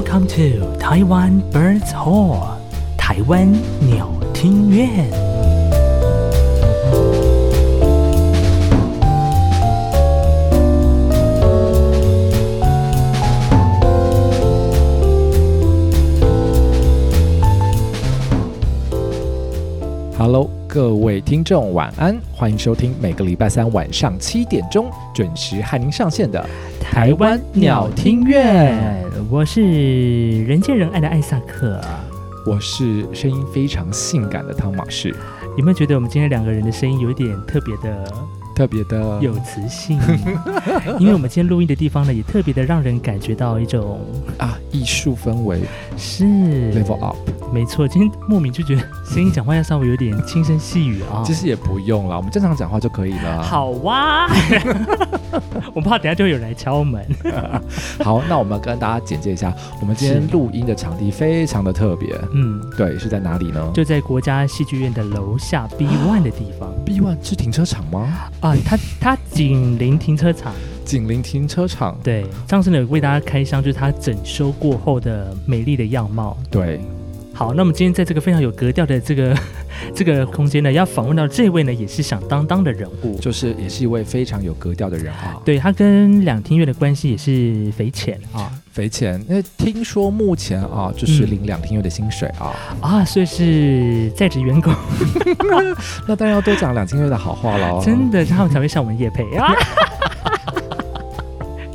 Welcome to Taiwan Birds Hall，台湾鸟厅院。Hello，各位听众，晚安，欢迎收听每个礼拜三晚上七点钟准时和您上线的台湾鸟听院。我是人见人爱的艾萨克，我是声音非常性感的汤马士。有没有觉得我们今天两个人的声音有一点特别的？特别的有磁性，因为我们今天录音的地方呢，也特别的让人感觉到一种啊艺术氛围，是 level up，没错。今天莫名就觉得声音讲话要稍微有点轻声细语啊，其实也不用了，我们正常讲话就可以了。好哇，我怕等下就会有人来敲门。好，那我们跟大家简介一下，我们今天录音的场地非常的特别，嗯，对，是在哪里呢？就在国家戏剧院的楼下 B One 的地方。B One 是停车场吗？啊。啊，它它紧邻停车场，紧邻停车场。对，上次呢有为大家开箱，就是它整修过后的美丽的样貌。对，好，那么今天在这个非常有格调的这个 这个空间呢，要访问到这位呢，也是响当当的人物，就是也是一位非常有格调的人啊。对，他跟两厅院的关系也是匪浅啊，匪浅。因为听说目前啊，就是领两天月的薪水啊，嗯、啊，所以是在职员工。那当然要多讲两千月的好话喽，真的，他们才会向我们夜培啊。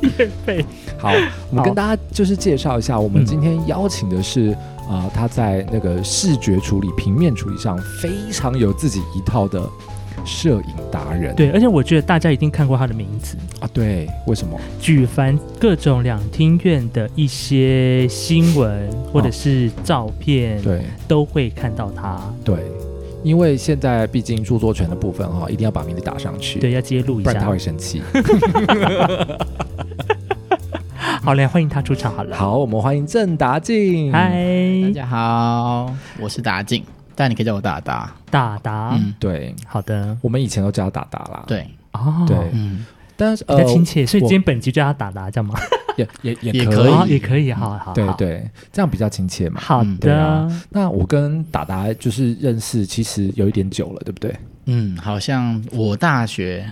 夜培。好，我们跟大家就是介绍一下，我们今天邀请的是啊、呃，他在那个视觉处理、平面处理上非常有自己一套的摄影达人。对，而且我觉得大家一定看过他的名字啊。对，为什么？举凡各种两厅院的一些新闻或者是照片，对，都会看到他。对，因为现在毕竟著作权的部分哈，一定要把名字打上去，对，要揭露一下，不然他会生气。好嘞，欢迎他出场好了。好，我们欢迎郑达进。嗨，大家好，我是达进，但你可以叫我达达。达达，嗯，对，好的。我们以前都叫他达达啦。对，哦，对，嗯，但是比较亲切，所以今天本集就叫他达达，这样吗？也也也可以，也可以，好好。对对，这样比较亲切嘛。好的。那我跟达达就是认识，其实有一点久了，对不对？嗯，好像我大学。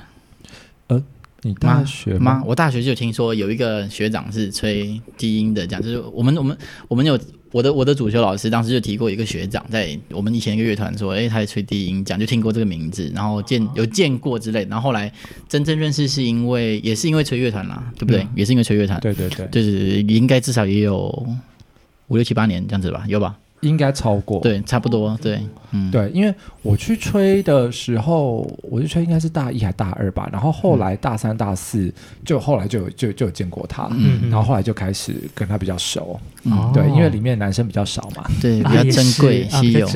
你大学吗？我大学就听说有一个学长是吹低音的，这样就是我们我们我们有我的我的主修老师当时就提过一个学长在我们以前一个乐团说，哎，他在吹低音，讲就听过这个名字，然后见有见过之类，然后后来真正认识是因为也是因为吹乐团啦，对不对？嗯、也是因为吹乐团，对对对，就是应该至少也有五六七八年这样子吧，有吧？应该超过，对，差不多，对，嗯，对，因为我去吹的时候，我去吹应该是大一还大二吧，然后后来大三、大四，就后来就有就就有见过他，嗯，然后后来就开始跟他比较熟，嗯，对，因为里面男生比较少嘛，对，比较珍贵稀有，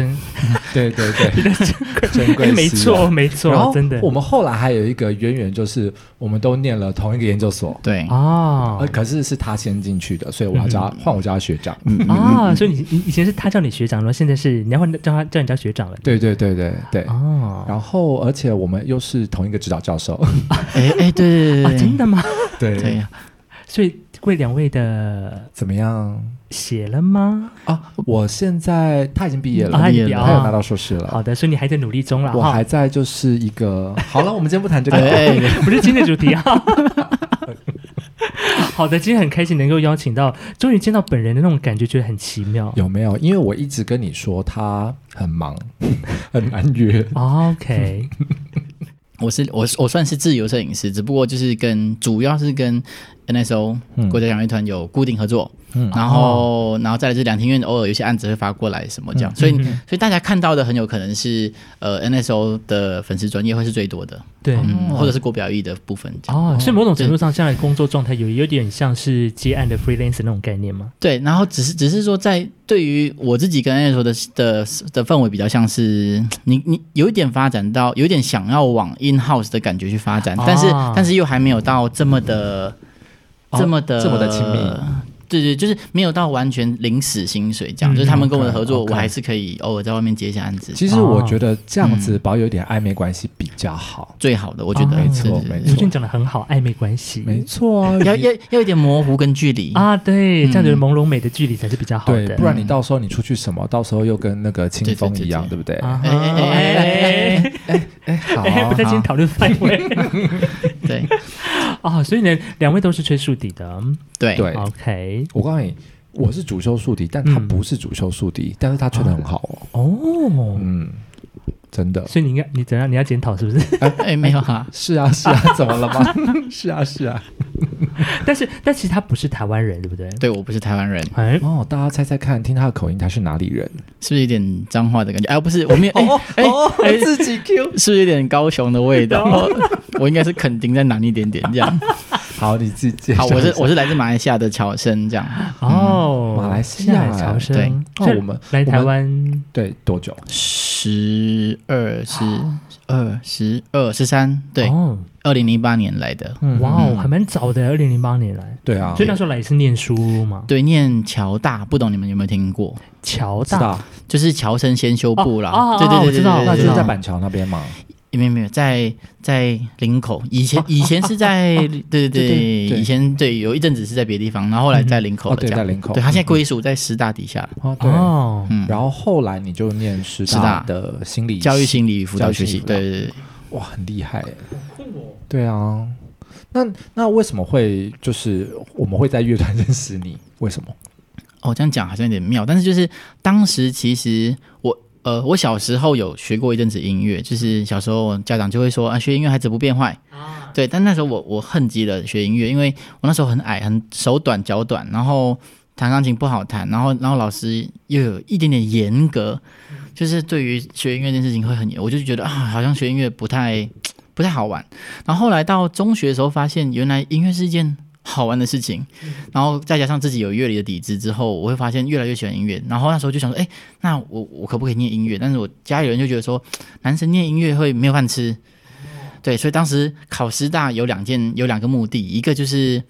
对对 对，珍贵，珍贵，没错没错，然后真的，我们后来还有一个渊源，就是我们都念了同一个研究所，对。啊，可是是他先进去的，所以我要叫他换我叫他学长，啊，所以你你以前是他叫。叫你学长，然后现在是你要换叫他叫你叫学长了。对对对对对哦，然后而且我们又是同一个指导教授。哎哎，对对对，真的吗？对对，所以为两位的怎么样写了吗？啊，我现在他已经毕业了，毕业了，他有拿到硕士了。好的，所以你还在努力中了。我还在，就是一个好了，我们今天不谈这个，不是今天的主题啊。好的，今天很开心能够邀请到，终于见到本人的那种感觉，觉得很奇妙。有没有？因为我一直跟你说他很忙，很难约。OK，我是我我算是自由摄影师，只不过就是跟主要是跟 NSO、嗯、国家两乐团有固定合作。嗯，然后，哦、然后再来是两厅院，偶尔有些案子会发过来什么这样，嗯、所以，嗯、所以大家看到的很有可能是呃 NSO 的粉丝专业会是最多的，对，嗯，或者是国表艺的部分哦，所以某种程度上，现在工作状态有有点像是接案的 freelance 那种概念吗？对，然后只是只是说，在对于我自己跟 NSO 的的的氛围比较像是你你有一点发展到有点想要往 in house 的感觉去发展，哦、但是但是又还没有到这么的、哦、这么的这么的亲密。对对，就是没有到完全零死薪水这样，嗯、就是他们跟我的合作，okay, okay. 我还是可以偶尔在外面接一下案子。其实我觉得这样子保有一点暧昧关系比较好，最好的，我觉得没错没错。刘俊讲的很好，暧昧关系。没错啊，要要要有点模糊跟距离。啊，对，这样子朦胧美的距离才是比较好的，不然你到时候你出去什么，到时候又跟那个清风一样，对不对？哎哎哎哎哎，好，不在今天讨论范围。对。啊，所以呢，两位都是吹竖笛的，对。对，OK。我告诉你。我是主修竖笛，但他不是主修竖笛，嗯、但是他吹的很好哦。哦，嗯，真的。所以你应该你怎样？你要检讨是不是？哎、欸欸，没有哈。是啊，是啊，怎么了吗？是啊，是啊。但是，但其实他不是台湾人，对不对？对，我不是台湾人。哎，哦，大家猜猜看，听他的口音，他是哪里人？是不是有点脏话的感觉？哎，不是，我没有。哎哎哎，自己 Q，是不是有点高雄的味道？我应该是肯定再南一点点这样。好，你自己好，我是我是来自马来西亚的侨生，这样。哦，马来西亚。侨生，对，那我们来台湾对多久？十二十二十二十三，对，二零零八年来的，哇哦，还蛮早的，二零零八年来，对啊，所以那时候来是念书嘛，对，念侨大，不懂你们有没有听过？侨大。就是侨生先修部啦，对对对，知道，那就是在板桥那边嘛。没有没有，在在林口，以前 以前是在 对对对，以前对有一阵子是在别的地方，然后后来在林口了，对在林口，对他现在归属在师大底下。哦，对，嗯，然后后来你就念师大的心理教育心理与辅导学习，对对对，哇，很厉害，对啊，那那为什么会就是我们会在乐团认识你？为什么？哦，这样讲好像有点妙，但是就是当时其实我。呃，我小时候有学过一阵子音乐，就是小时候家长就会说啊，学音乐孩子不变坏，啊、对。但那时候我我恨极了学音乐，因为我那时候很矮，很手短脚短，然后弹钢琴不好弹，然后然后老师又有一点点严格，就是对于学音乐这件事情会很严，我就觉得啊，好像学音乐不太 不太好玩。然后后来到中学的时候，发现原来音乐是一件。好玩的事情，然后再加上自己有乐理的底子之后，我会发现越来越喜欢音乐。然后那时候就想说，哎，那我我可不可以念音乐？但是我家里人就觉得说，男生念音乐会没有饭吃。对，所以当时考师大有两件，有两个目的，一个就是，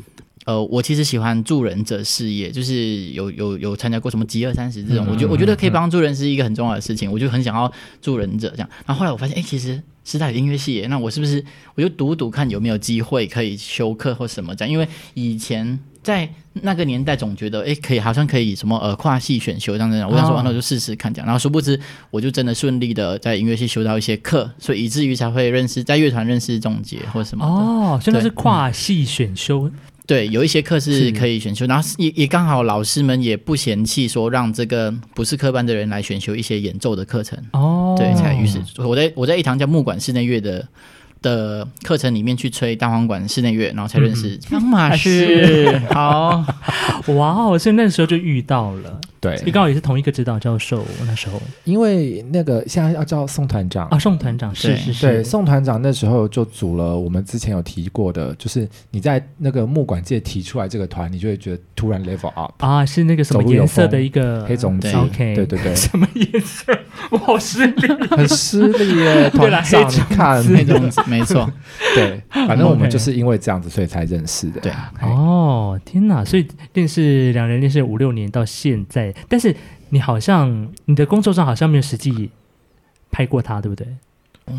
呃，我其实喜欢助人者事业，就是有有有参加过什么集二三十这种，我觉我觉得可以帮助人是一个很重要的事情，我就很想要助人者这样。然后后来我发现，哎，其实。师大音乐系，那我是不是我就读读看有没有机会可以修课或什么这样？因为以前在那个年代总觉得，哎，可以好像可以什么呃跨系选修这样子。我想说，那我就试试看这样。然后殊不知，我就真的顺利的在音乐系修到一些课，所以以至于才会认识在乐团认识仲杰或什么。哦，真的是跨系选修。对，有一些课是可以选修，然后也也刚好老师们也不嫌弃说让这个不是科班的人来选修一些演奏的课程。哦，对，才于是。我在我在一堂叫木管室内乐的的课程里面去吹单簧管室内乐，然后才认识张马士。好，哇哦，所以那时候就遇到了。对，你刚好也是同一个指导教授那时候，因为那个现在要叫宋团长。啊，宋团长是是是，对，宋团长那时候就组了我们之前有提过的，就是你在那个木管界提出来这个团，你就会觉得突然 level up 啊，是那个什么颜色的一个黑种子，OK，对对对，什么颜色？我好失礼，很失礼耶，团长，你看黑种子，没错，对，反正我们就是因为这样子，所以才认识的，对，哦，天哪，所以认识两人认识五六年到现在。但是你好像你的工作上好像没有实际拍过他，对不对？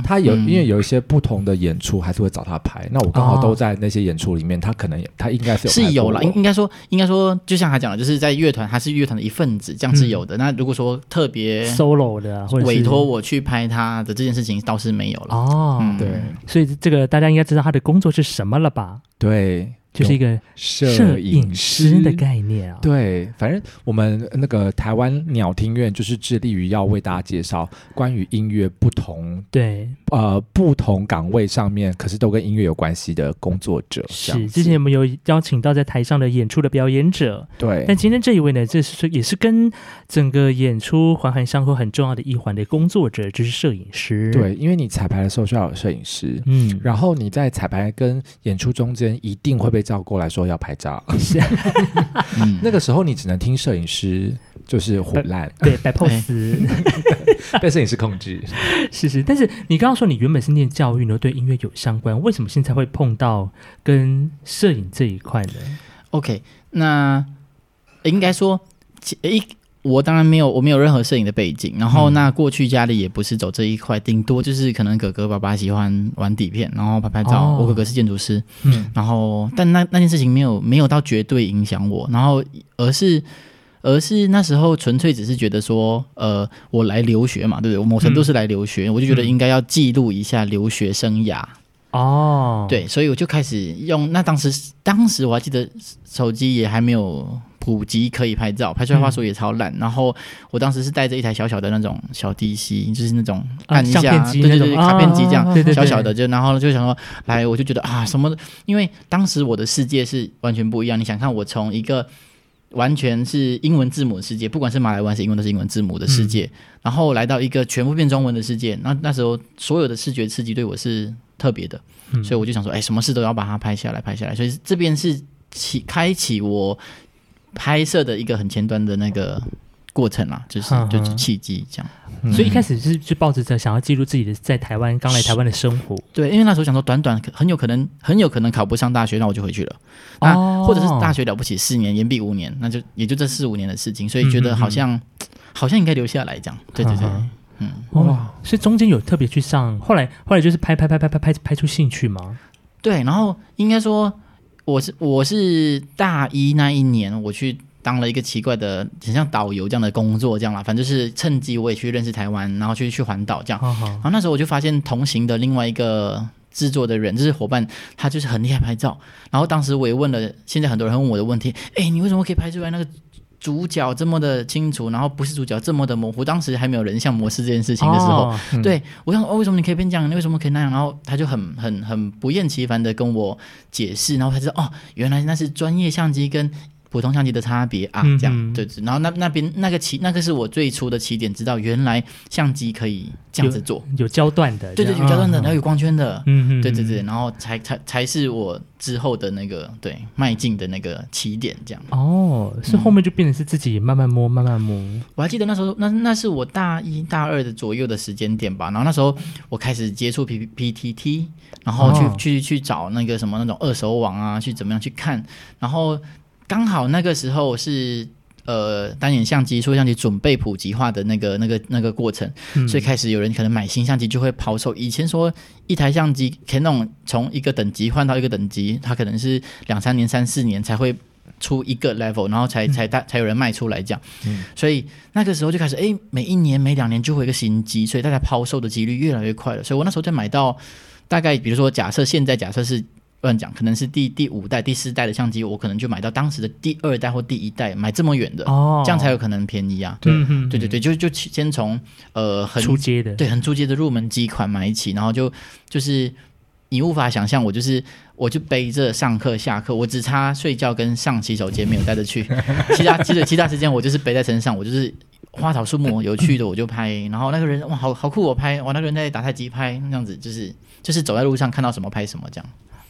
他有，因为有一些不同的演出还是会找他拍。那我刚好都在那些演出里面，他可能他应该是有是有了，应应该说应该说，就像他讲的，就是在乐团，他是乐团的一份子，这样是有的。那如果说特别 solo 的，或者委托我去拍他的这件事情，倒是没有了。哦，对，所以这个大家应该知道他的工作是什么了吧？对。就是一个摄影师的概念啊。对，反正我们那个台湾鸟听院就是致力于要为大家介绍关于音乐不同，对，呃，不同岗位上面，可是都跟音乐有关系的工作者。是，之前我们有邀请到在台上的演出的表演者，对。但今天这一位呢，这是也是跟整个演出环环相扣很重要的一环的工作者，就是摄影师。对，因为你彩排的时候需要有摄影师，嗯，然后你在彩排跟演出中间一定会被。被叫过来说要拍照，是、那个时候你只能听摄影师就是混乱，对，摆 pose，被摄影师控制，是是。但是你刚刚说你原本是念教育呢，对音乐有相关，为什么现在会碰到跟摄影这一块呢？OK，那应该说，一我当然没有，我没有任何摄影的背景。然后那过去家里也不是走这一块，顶多就是可能哥哥爸爸喜欢玩底片，然后拍拍照。哦、我哥哥是建筑师，嗯，然后但那那件事情没有没有到绝对影响我，然后而是。而是那时候纯粹只是觉得说，呃，我来留学嘛，对不对？我某程度是来留学，嗯、我就觉得应该要记录一下留学生涯。哦，对，所以我就开始用。那当时，当时我还记得手机也还没有普及可以拍照，拍出来画质也超烂。嗯、然后我当时是带着一台小小的那种小 DC，就是那种按一下，啊、对对对，卡片机这样小小的，就然后就想说，来，我就觉得啊，什么？因为当时我的世界是完全不一样。你想看我从一个。完全是英文字母的世界，不管是马来文还是英文，都是英文字母的世界。嗯、然后来到一个全部变中文的世界，那那时候所有的视觉刺激对我是特别的，嗯、所以我就想说，哎，什么事都要把它拍下来，拍下来。所以这边是启开启我拍摄的一个很前端的那个过程啦，就是就是契机这样。所以一开始是就抱着着想要记录自己的在台湾刚来台湾的生活，对，因为那时候想说短短很有可能很有可能考不上大学，那我就回去了，那，哦、或者是大学了不起四年延毕五年，那就也就这四五年的事情，所以觉得好像、嗯嗯嗯、好像应该留下来这样，对对对，嗯，哇，所以中间有特别去上，后来后来就是拍拍拍拍拍拍拍出兴趣吗？对，然后应该说我是我是大一那一年我去。当了一个奇怪的，很像导游这样的工作，这样啦，反正就是趁机我也去认识台湾，然后去去环岛这样。好好然后那时候我就发现同行的另外一个制作的人，就是伙伴，他就是很厉害拍照。然后当时我也问了，现在很多人问我的问题，哎，你为什么可以拍出来那个主角这么的清楚，然后不是主角这么的模糊？当时还没有人像模式这件事情的时候，哦嗯、对我想哦，为什么你可以变这样？你为什么可以那样？然后他就很很很不厌其烦的跟我解释，然后他就说哦，原来那是专业相机跟。普通相机的差别啊，这样、对，然后那那边那个起那个是我最初的起点，知道原来相机可以这样子做，有焦段的，对对，有焦段的，然后有光圈的，嗯嗯，对对对，然后才才才是我之后的那个对迈进的那个起点，这样。哦，是后面就变成是自己慢慢摸，慢慢摸。我还记得那时候，那那是我大一大二的左右的时间点吧。然后那时候我开始接触 P P T T，然后去、哦、去去找那个什么那种二手网啊，去怎么样去看，然后。刚好那个时候是呃单眼相机、数位相机准备普及化的那个那个那个过程，嗯、所以开始有人可能买新相机就会抛售。以前说一台相机 Canon 从一个等级换到一个等级，它可能是两三年、三四年才会出一个 level，然后才才大才有人卖出来这样。嗯、所以那个时候就开始，哎，每一年、每两年就会有一个新机，所以大家抛售的几率越来越快了。所以我那时候就买到大概，比如说假设现在假设是。乱讲，可能是第第五代、第四代的相机，我可能就买到当时的第二代或第一代，买这么远的，哦，这样才有可能便宜啊。对，对对对，就就先从呃很出街的，对，很出街的入门机款买起，然后就就是你无法想象，我就是我就背着上课下课，我只差睡觉跟上洗手间没有带着去，其他其实其他时间我就是背在身上，我就是花草树木有趣的 我就拍，然后那个人哇好好酷我拍，哇那个人在打太极拍那样子，就是就是走在路上看到什么拍什么这样。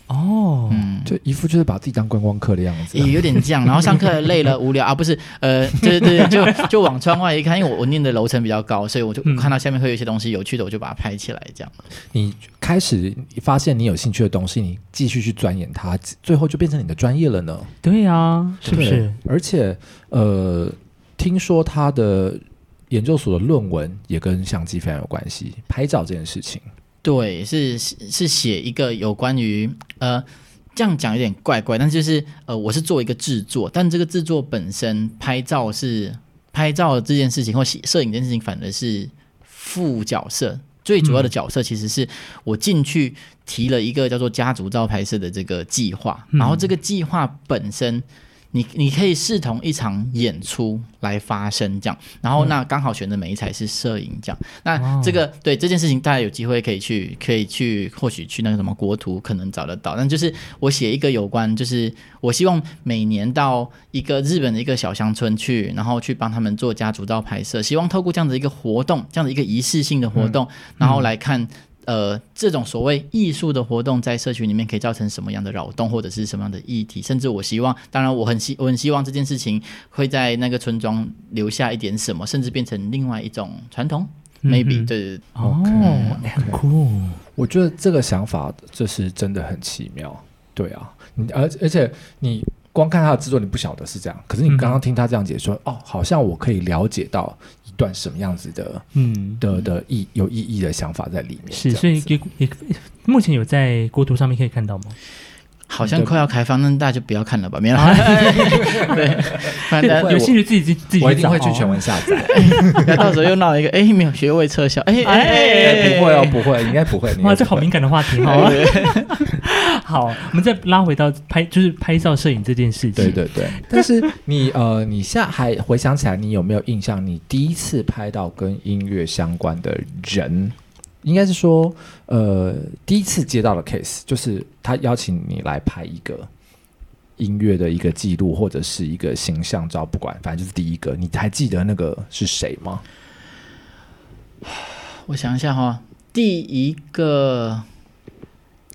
哦，嗯，就一副就是把自己当观光客的样子，啊，也有点这样。然后上课累了无聊啊，不是，呃，对对对，就就往窗外一看，因为我我念的楼层比较高，所以我就看到下面会有一些东西有趣的，我就把它拍起来。这样，你开始发现你有兴趣的东西，你继续去钻研它，最后就变成你的专业了呢？对呀，啊，是不是？而且，呃，听说他的研究所的论文也跟相机非常有关系，拍照这件事情。对，是是写一个有关于呃，这样讲有点怪怪，但是就是呃，我是做一个制作，但这个制作本身拍照是拍照这件事情或摄影这件事情，反而是副角色，最主要的角色其实是我进去提了一个叫做家族照拍摄的这个计划，然后这个计划本身。你你可以视同一场演出来发生这样，然后那刚好选的每一台是摄影这样，那这个对这件事情大家有机会可以去可以去或许去那个什么国图可能找得到，但就是我写一个有关，就是我希望每年到一个日本的一个小乡村去，然后去帮他们做家族照拍摄，希望透过这样的一个活动，这样的一个仪式性的活动，然后来看。呃，这种所谓艺术的活动，在社群里面可以造成什么样的扰动，或者是什么样的议题？甚至我希望，当然我很希我很希望这件事情会在那个村庄留下一点什么，甚至变成另外一种传统。嗯、Maybe 对哦，很酷。我觉得这个想法这是真的很奇妙。对啊，你而而且你光看他的制作，你不晓得是这样。可是你刚刚听他这样解说，嗯、哦，好像我可以了解到一段什么样子的，嗯，的的意有意义的想法在里面。是，所以也也目前有在国图上面可以看到吗？好像快要开放，那大家就不要看了吧，没了。对，有兴趣自己自己我一定会去全文下载。那到时候又闹一个，哎，没有学位撤销，哎哎，不会哦，不会，应该不会。哇，这好敏感的话题，好。好，我们再拉回到拍，就是拍照摄影这件事情。对对对。但是你呃，你现在还回想起来，你有没有印象？你第一次拍到跟音乐相关的人？应该是说，呃，第一次接到的 case 就是他邀请你来拍一个音乐的一个记录，或者是一个形象照，不管，反正就是第一个。你还记得那个是谁吗？我想一下哈，第一个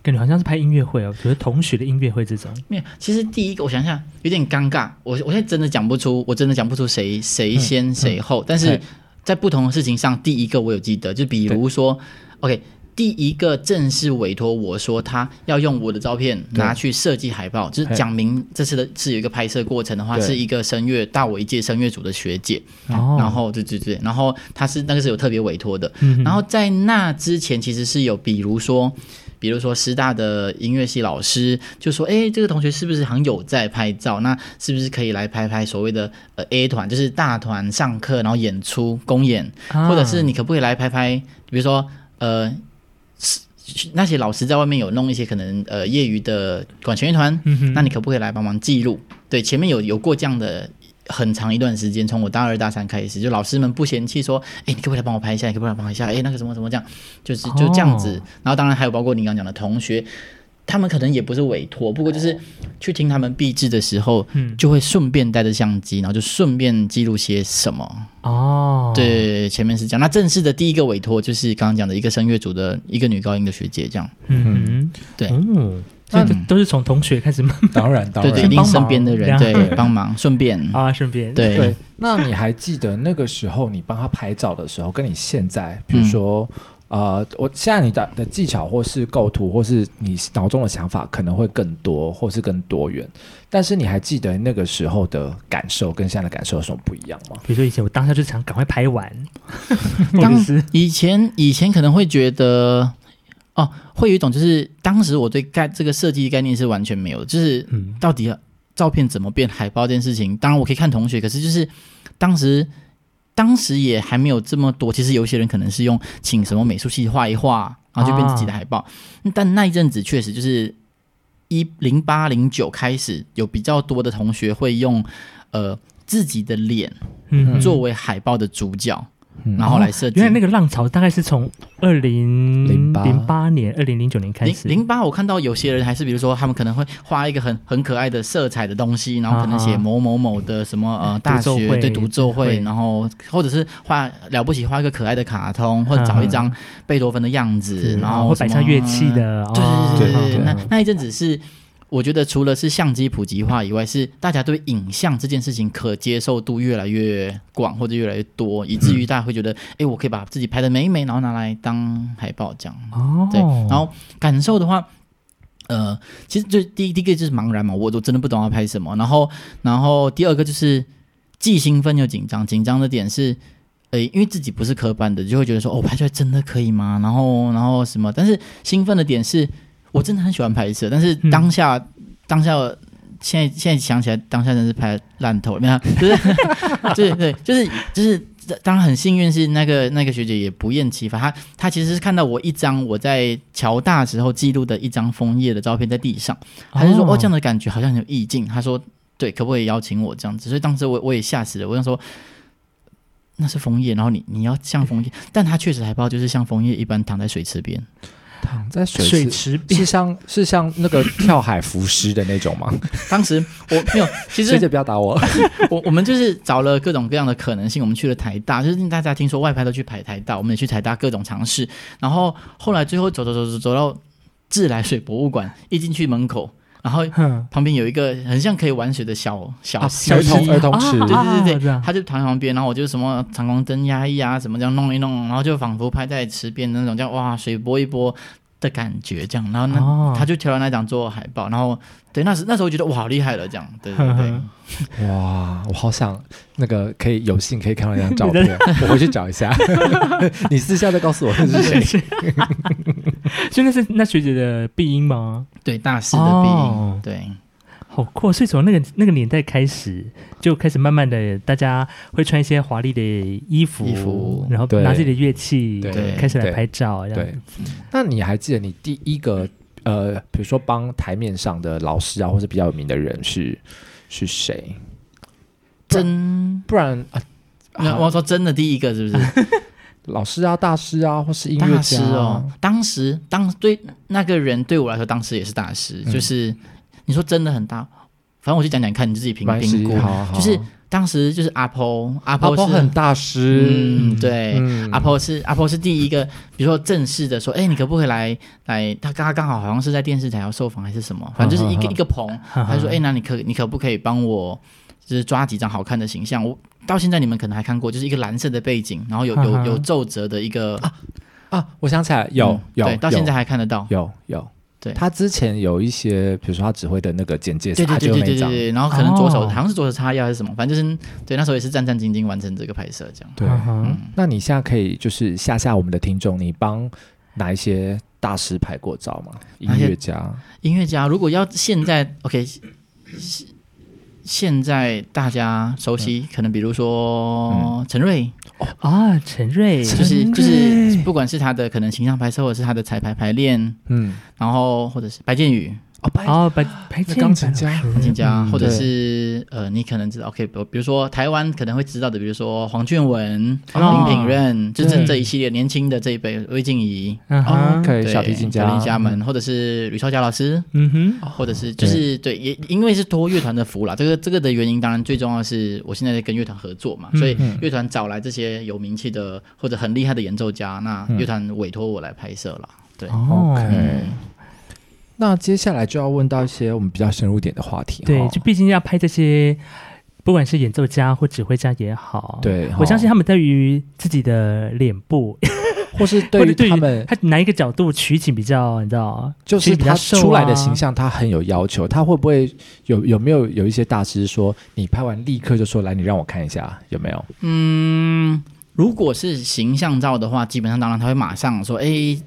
感觉好像是拍音乐会哦，可是同学的音乐会这种。没有，其实第一个我想想有点尴尬，我我现在真的讲不出，我真的讲不出谁谁先谁后，嗯嗯、但是。在不同的事情上，第一个我有记得，就比如说，OK，第一个正式委托我说他要用我的照片拿去设计海报，就是讲明这次的是有一个拍摄过程的话，是一个声乐大我一届声乐组的学姐，然后对对对，然后他是那个是有特别委托的，然后在那之前其实是有，比如说。比如说师大的音乐系老师就说：“哎，这个同学是不是很有在拍照？那是不是可以来拍拍所谓的呃 A 团，就是大团上课然后演出公演，啊、或者是你可不可以来拍拍？比如说呃，那些老师在外面有弄一些可能呃业余的管弦乐团，嗯、那你可不可以来帮忙记录？对，前面有有过这样的。”很长一段时间，从我大二大三开始，就老师们不嫌弃说，哎，你可不可以来帮我拍一下？你可不可以来帮我拍一下？哎，那个什么什么这样，就是就这样子。哦、然后当然还有包括你刚刚讲的同学，他们可能也不是委托，不过就是去听他们毕制的时候，嗯，就会顺便带着相机，然后就顺便记录些什么。哦，对，前面是这样。那正式的第一个委托就是刚刚讲的一个声乐组的一个女高音的学姐，这样。嗯，对。嗯那都是从同学开始吗？当然，当然，对，对，身边的人对帮忙，顺便啊，顺便对对。那你还记得那个时候你帮他拍照的时候，跟你现在，比如说，呃，我现在你的的技巧，或是构图，或是你脑中的想法，可能会更多，或是更多元。但是你还记得那个时候的感受，跟现在的感受有什么不一样吗？比如说以前我当下就想赶快拍完，当时以前以前可能会觉得。哦，会有一种就是当时我对概这个设计概念是完全没有的，就是到底照片怎么变海报这件事情，当然我可以看同学，可是就是当时当时也还没有这么多。其实有些人可能是用请什么美术系画一画，然后就变自己的海报。啊、但那一阵子确实就是一零八零九开始有比较多的同学会用呃自己的脸作为海报的主角。然后来设计，原来那个浪潮大概是从二零零八年、二零零九年开始。零八，我看到有些人还是，比如说他们可能会画一个很很可爱的色彩的东西，然后可能写某某某的什么呃大学对独奏会，然后或者是画了不起画一个可爱的卡通，或者找一张贝多芬的样子，然后会摆上乐器的。对对对对，那那一阵子是。我觉得除了是相机普及化以外，是大家对影像这件事情可接受度越来越广，或者越来越多，以至于大家会觉得，哎、嗯，我可以把自己拍得美美，然后拿来当海报这样。哦，对。然后感受的话，呃，其实就第一第一个就是茫然嘛，我都真的不懂要拍什么。然后，然后第二个就是既兴奋又紧张。紧张的点是，呃，因为自己不是科班的，就会觉得说，哦，拍出来真的可以吗？然后，然后什么？但是兴奋的点是。我真的很喜欢拍摄，但是当下，嗯、当下现在现在想起来，当下真是拍烂透了。没有，就是 对对，就是就是，当然很幸运是那个那个学姐也不厌其烦，她她其实是看到我一张我在乔大时候记录的一张枫叶的照片在地上，她就说哦，这样的感觉好像很有意境，她说对，可不可以邀请我这样子？所以当时我我也吓死了，我想说那是枫叶，然后你你要像枫叶，但她确实海报就是像枫叶一般躺在水池边。躺在水水池边，是像是像那个跳海浮尸的那种吗？当时我没有，其实学姐不要打我。我我们就是找了各种各样的可能性，我们去了台大，就是大家听说外拍都去排台大，我们也去台大各种尝试。然后后来最后走走走走走到自来水博物馆，一进去门口，然后旁边有一个很像可以玩水的小小小儿童儿童池，对对对对，他就躺在旁边，然后我就什么长光灯压一压，什么这样弄一弄，然后就仿佛拍在池边的那种，叫哇水波一波。的感觉，这样，然后那、哦、他就挑了那张做海报，然后对，那时那时候觉得哇，好厉害了，这样，对对对，哇，我好想那个可以有幸可以看到那张照片，我回去找一下，你私下再告诉我是谁。就那是那学姐的毕音吗？对，大师的毕音，哦、对。好酷！所以从那个那个年代开始，就开始慢慢的，大家会穿一些华丽的衣服，衣服然后拿自己的乐器，对，开始来拍照。对，对，那你还记得你第一个呃，比如说帮台面上的老师啊，或是比较有名的人是是谁？真不然啊，那我要说真的第一个是不是？老师啊，大师啊，或是音乐家哦？当时当对那个人对我来说，当时也是大师，嗯、就是。你说真的很大，反正我就讲讲看，你自己评评估。好好就是当时就是阿婆，阿婆是很大师，嗯，对，嗯、阿婆是阿婆是第一个，比如说正式的说，哎，你可不可以来来？他刚刚刚好好像是在电视台要受访还是什么，反正就是一个 一个棚，他说，哎，那你可你可不可以帮我，就是抓几张好看的形象？我到现在你们可能还看过，就是一个蓝色的背景，然后有 有有皱褶的一个啊啊，我想起来有、嗯、有，对，到现在还看得到，有有。有对他之前有一些，比如说他指挥的那个简介，对对对对对对，然后可能左手、哦、好像是左手插腰还是什么，反正就是对，那时候也是战战兢兢完成这个拍摄这样。对，嗯、那你现在可以就是吓吓我们的听众，你帮哪一些大师拍过照吗？音乐家，音乐家，如果要现在 OK。现在大家熟悉，嗯、可能比如说陈瑞、嗯、啊，陈瑞。就是就是，不管是他的可能形象拍摄，或者是他的彩排排练，嗯，然后或者是白建宇。哦，白白钢琴家，钢琴家，或者是呃，你可能知道，OK，比比如说台湾可能会知道的，比如说黄俊文、林品任，就是这一系列年轻的这一辈，魏静怡，OK，小提琴家，小提琴家们，或者是吕超佳老师，嗯哼，或者是就是对，也因为是托乐团的福啦，这个这个的原因，当然最重要是我现在在跟乐团合作嘛，所以乐团找来这些有名气的或者很厉害的演奏家，那乐团委托我来拍摄了，对，OK。那接下来就要问到一些我们比较深入点的话题。对，就毕竟要拍这些，不管是演奏家或指挥家也好，对，我相信他们对于自己的脸部，或是 对于他们他哪一个角度取景比较，你知道，就是他出来的形象，他很有要求。他会不会有有没有有一些大师说，你拍完立刻就说来，你让我看一下有没有？嗯，如果是形象照的话，基本上当然他会马上说，哎。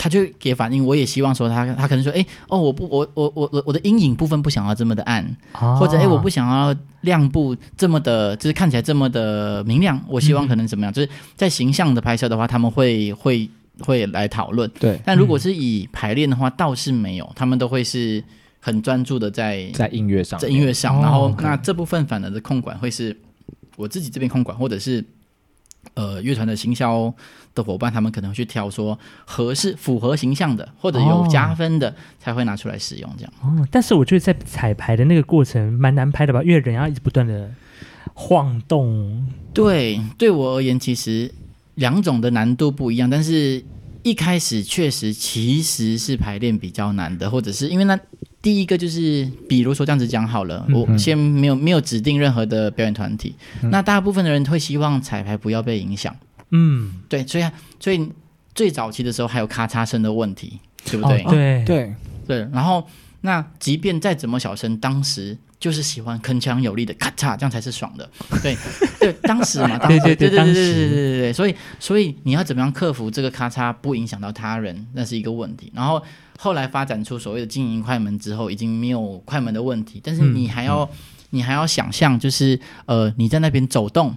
他就给反应，我也希望说他，他可能说，哎，哦，我不，我我我我我的阴影部分不想要这么的暗，哦、或者哎，我不想要亮部这么的，就是看起来这么的明亮，我希望可能怎么样？嗯、就是在形象的拍摄的话，他们会会会来讨论。对，但如果是以排练的话，倒是没有，他们都会是很专注的在在音乐上，在音乐上，然后、哦、那这部分反而的控管会是我自己这边控管，或者是。呃，乐团的行销的伙伴，他们可能会去挑说合适、符合形象的，或者有加分的，才会拿出来使用这样。哦，但是我觉得在彩排的那个过程蛮难拍的吧，因为人要一直不断的晃动。对，对我而言，其实两种的难度不一样，但是一开始确实其实是排练比较难的，或者是因为那。第一个就是，比如说这样子讲好了，嗯、我先没有没有指定任何的表演团体，嗯、那大部分的人会希望彩排不要被影响。嗯，对，所以所以最早期的时候还有咔嚓声的问题，对不对？哦、对对对。然后那即便再怎么小声，当时就是喜欢铿锵有力的咔嚓，这样才是爽的。对对，当时嘛，当时对对对对对对对对对。所以所以你要怎么样克服这个咔嚓不影响到他人，那是一个问题。然后。后来发展出所谓的经营快门之后，已经没有快门的问题，但是你还要、嗯、你还要想象，就是呃你在那边走动，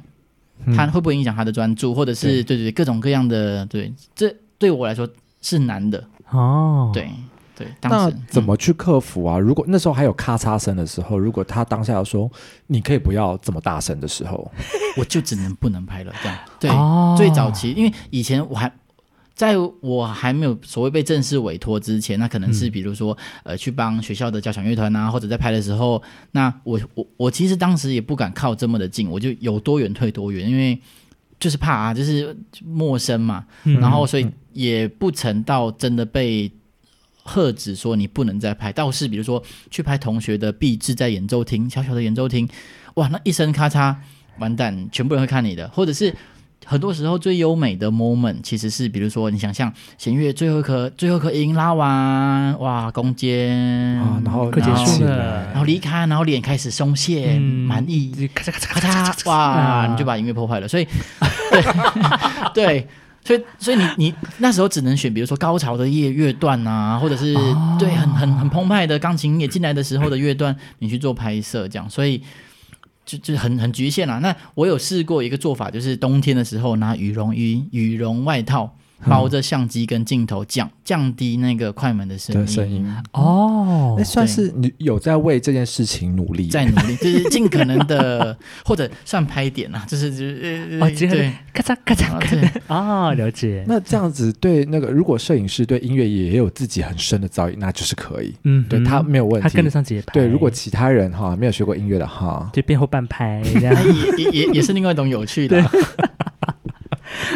它会不会影响他的专注，或者是对对对各种各样的对，这对我来说是难的哦。对对，当时那怎么去克服啊？如果那时候还有咔嚓声的时候，如果他当下要说你可以不要这么大声的时候，我就只能不能拍了。这样对，哦、最早期因为以前我还。在我还没有所谓被正式委托之前，那可能是比如说，嗯、呃，去帮学校的交响乐团啊，或者在拍的时候，那我我我其实当时也不敢靠这么的近，我就有多远退多远，因为就是怕啊，就是陌生嘛，嗯、然后所以也不曾到真的被喝止说你不能再拍，倒是比如说去拍同学的壁纸在演奏厅，小小的演奏厅，哇，那一声咔嚓，完蛋，全部人会看你的，或者是。很多时候最优美的 moment 其实是，比如说你想象弦乐最后一颗最后一颗音拉完，哇，弓肩，然后课结束了，然后离开，然后脸开始松懈，满意，咔嚓咔嚓咔嚓，哇，你就把音乐破坏了。所以，对对。所以，所以你你那时候只能选，比如说高潮的乐乐段啊，或者是、哦、对很很很澎湃的钢琴也进来的时候的乐段，你去做拍摄这样，所以就就很很局限了。那我有试过一个做法，就是冬天的时候拿羽绒衣、羽绒外套。包着相机跟镜头降降低那个快门的声音，声音。哦，那算是你有在为这件事情努力，在努力，就是尽可能的，或者算拍点啊，就是就是哦，对，咔嚓咔嚓咔嚓。啊，了解。那这样子对那个，如果摄影师对音乐也有自己很深的造诣，那就是可以，嗯，对他没有问题，他跟得上节拍。对，如果其他人哈没有学过音乐的哈，就变后半拍这样，也也也是另外一种有趣的。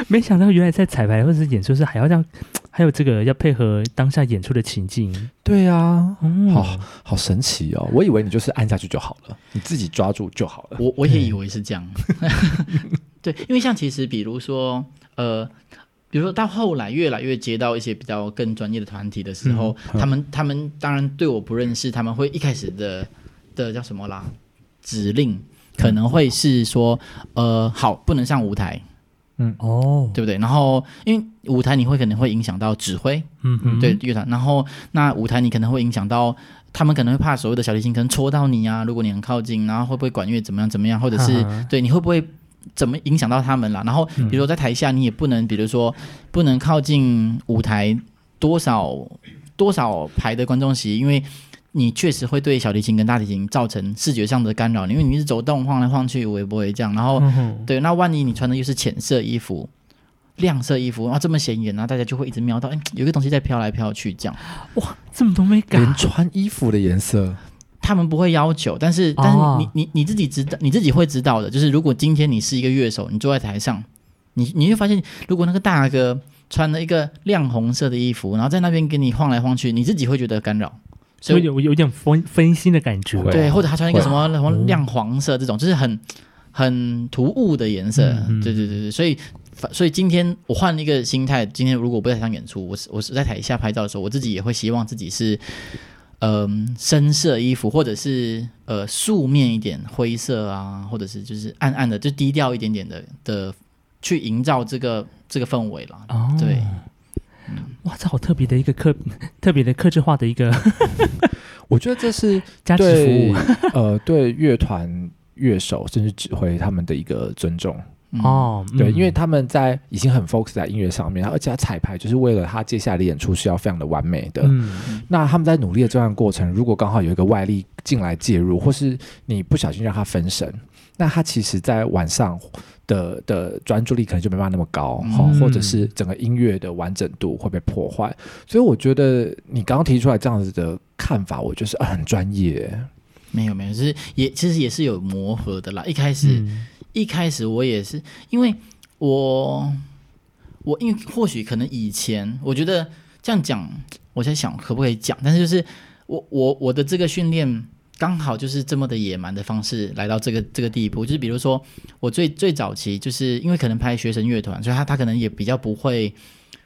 没想到原来在彩排或者是演出是还要这样，还有这个要配合当下演出的情境。对啊，嗯、好好神奇哦！我以为你就是按下去就好了，你自己抓住就好了。我我也以为是这样。对，因为像其实比如说呃，比如说到后来越来越接到一些比较更专业的团体的时候，嗯、他们他们当然对我不认识，他们会一开始的的叫什么啦？指令可能会是说呃，好，不能上舞台。嗯哦，对不对？然后因为舞台你会可能会影响到指挥，嗯嗯，对乐团。然后那舞台你可能会影响到他们可能会怕所谓的小提琴可能戳到你啊，如果你很靠近，然后会不会管乐怎么样怎么样，或者是对你会不会怎么影响到他们啦？然后比如说在台下你也不能，比如说不能靠近舞台多少多少排的观众席，因为。你确实会对小提琴跟大提琴造成视觉上的干扰，因为你是走动晃来晃去，我也不会这样？然后，嗯、对，那万一你穿的又是浅色衣服、亮色衣服，然后这么显眼，然后大家就会一直瞄到，哎，有个东西在飘来飘去，这样。哇，这么多美感！连穿衣服的颜色，他们不会要求，但是，但是你你你自己知道，你自己会知道的，就是如果今天你是一个乐手，你坐在台上，你你会发现，如果那个大哥穿了一个亮红色的衣服，然后在那边给你晃来晃去，你自己会觉得干扰。所以有有点分分心的感觉，对，或者他穿一个什么什么亮黄色这种，就是很很突兀的颜色，对对对对。所以所以今天我换了一个心态，今天如果不在台上演出，我是我是在台下拍照的时候，我自己也会希望自己是嗯深色衣服，或者是呃素面一点灰色啊，或者是就是暗暗的，就低调一点点的的去营造这个这个氛围了。对。哇，这好特别的一个客，特别的客制化的一个，我觉得这是 加值服务，呃，对乐团乐手甚至指挥他们的一个尊重哦。嗯、对，因为他们在已经很 focus 在音乐上面，而且他彩排就是为了他接下来的演出是要非常的完美的。嗯、那他们在努力的这段过程，如果刚好有一个外力进来介入，或是你不小心让他分神，那他其实在晚上。的的专注力可能就没办法那么高，嗯、或者是整个音乐的完整度会被破坏。所以我觉得你刚刚提出来这样子的看法，我觉得是很专业。没有没有，就是也其实也是有磨合的啦。一开始、嗯、一开始我也是，因为我我因为或许可能以前我觉得这样讲，我在想可不可以讲，但是就是我我我的这个训练。刚好就是这么的野蛮的方式来到这个这个地步，就是比如说我最最早期就是因为可能拍学生乐团，所以他他可能也比较不会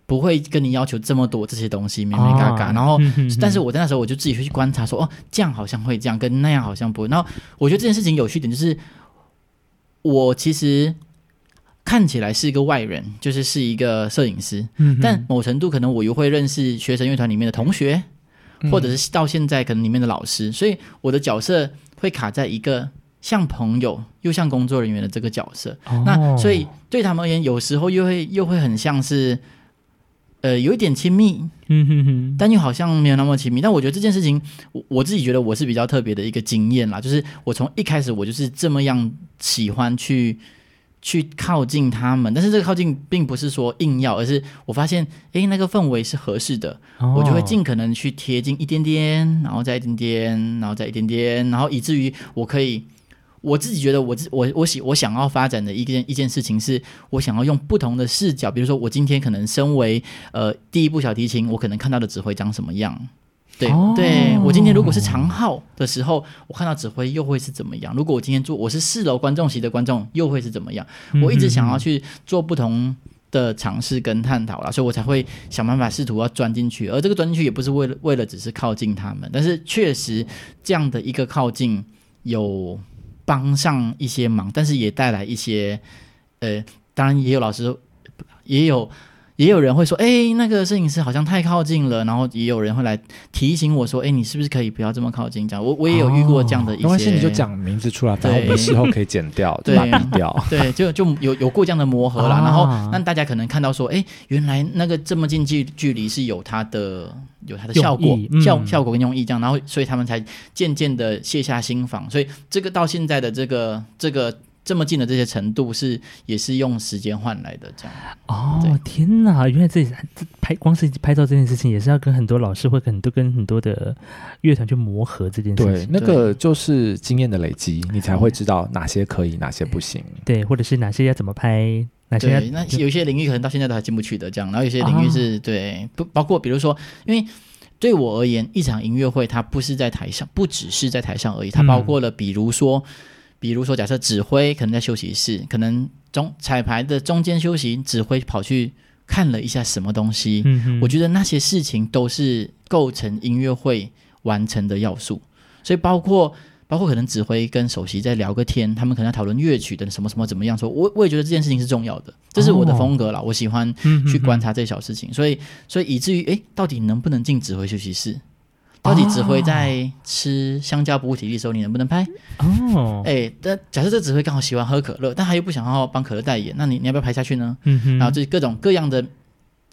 不会跟你要求这么多这些东西，明明嘎嘎。然后，但是我在那时候我就自己会去观察说，哦，这样好像会这样，跟那样好像不会。然后我觉得这件事情有趣点就是，我其实看起来是一个外人，就是是一个摄影师，但某程度可能我又会认识学生乐团里面的同学。或者是到现在可能里面的老师，所以我的角色会卡在一个像朋友又像工作人员的这个角色。哦、那所以对他们而言，有时候又会又会很像是，呃，有一点亲密，嗯哼哼，但又好像没有那么亲密。但我觉得这件事情，我我自己觉得我是比较特别的一个经验啦，就是我从一开始我就是这么样喜欢去。去靠近他们，但是这个靠近并不是说硬要，而是我发现，诶，那个氛围是合适的，哦、我就会尽可能去贴近一点点，然后再一点点，然后再一点点，然后以至于我可以，我自己觉得我自我我喜我想要发展的一件一件事情是，我想要用不同的视角，比如说我今天可能身为呃第一部小提琴，我可能看到的指挥长什么样。对、哦、对，我今天如果是长号的时候，我看到指挥又会是怎么样？如果我今天做我是四楼观众席的观众，又会是怎么样？我一直想要去做不同的尝试跟探讨啦，所以我才会想办法试图要钻进去。而这个钻进去也不是为了为了只是靠近他们，但是确实这样的一个靠近有帮上一些忙，但是也带来一些呃，当然也有老师也有。也有人会说：“哎、欸，那个摄影师好像太靠近了。”然后也有人会来提醒我说：“哎、欸，你是不是可以不要这么靠近？”这样，我我也有遇过这样的一些。没关系，你就讲名字出来，然后我们事后可以剪掉，对，把它毙掉。对，就就有有过这样的磨合了。然后让大家可能看到说：“哎、欸，原来那个这么近距距离是有它的有它的效果效、嗯、效果跟用意这样。”然后所以他们才渐渐的卸下心防。所以这个到现在的这个这个。这么近的这些程度是也是用时间换来的，这样哦，天哪！原来这拍光是拍照这件事情，也是要跟很多老师会很多跟很多的乐团去磨合这件事情。对，那个就是经验的累积，你才会知道哪些可以，哪些不行。对，或者是哪些要怎么拍，哪些对那有些领域可能到现在都还进不去的这样，然后有些领域是、哦、对不包括比如说，因为对我而言，一场音乐会它不是在台上，不只是在台上而已，它包括了比如说。嗯比如说，假设指挥可能在休息室，可能中彩排的中间休息，指挥跑去看了一下什么东西。我觉得那些事情都是构成音乐会完成的要素。所以包括包括可能指挥跟首席在聊个天，他们可能要讨论乐曲的什么什么怎么样说。我我也觉得这件事情是重要的，这是我的风格啦。哦、我喜欢去观察这些小事情，所以所以以至于诶，到底能不能进指挥休息室？到底指挥在吃香蕉补体力的时候，你能不能拍？哦，哎、欸，但假设这指挥刚好喜欢喝可乐，但他又不想要帮可乐代言，那你你要不要拍下去呢？嗯哼，然后这各种各样的，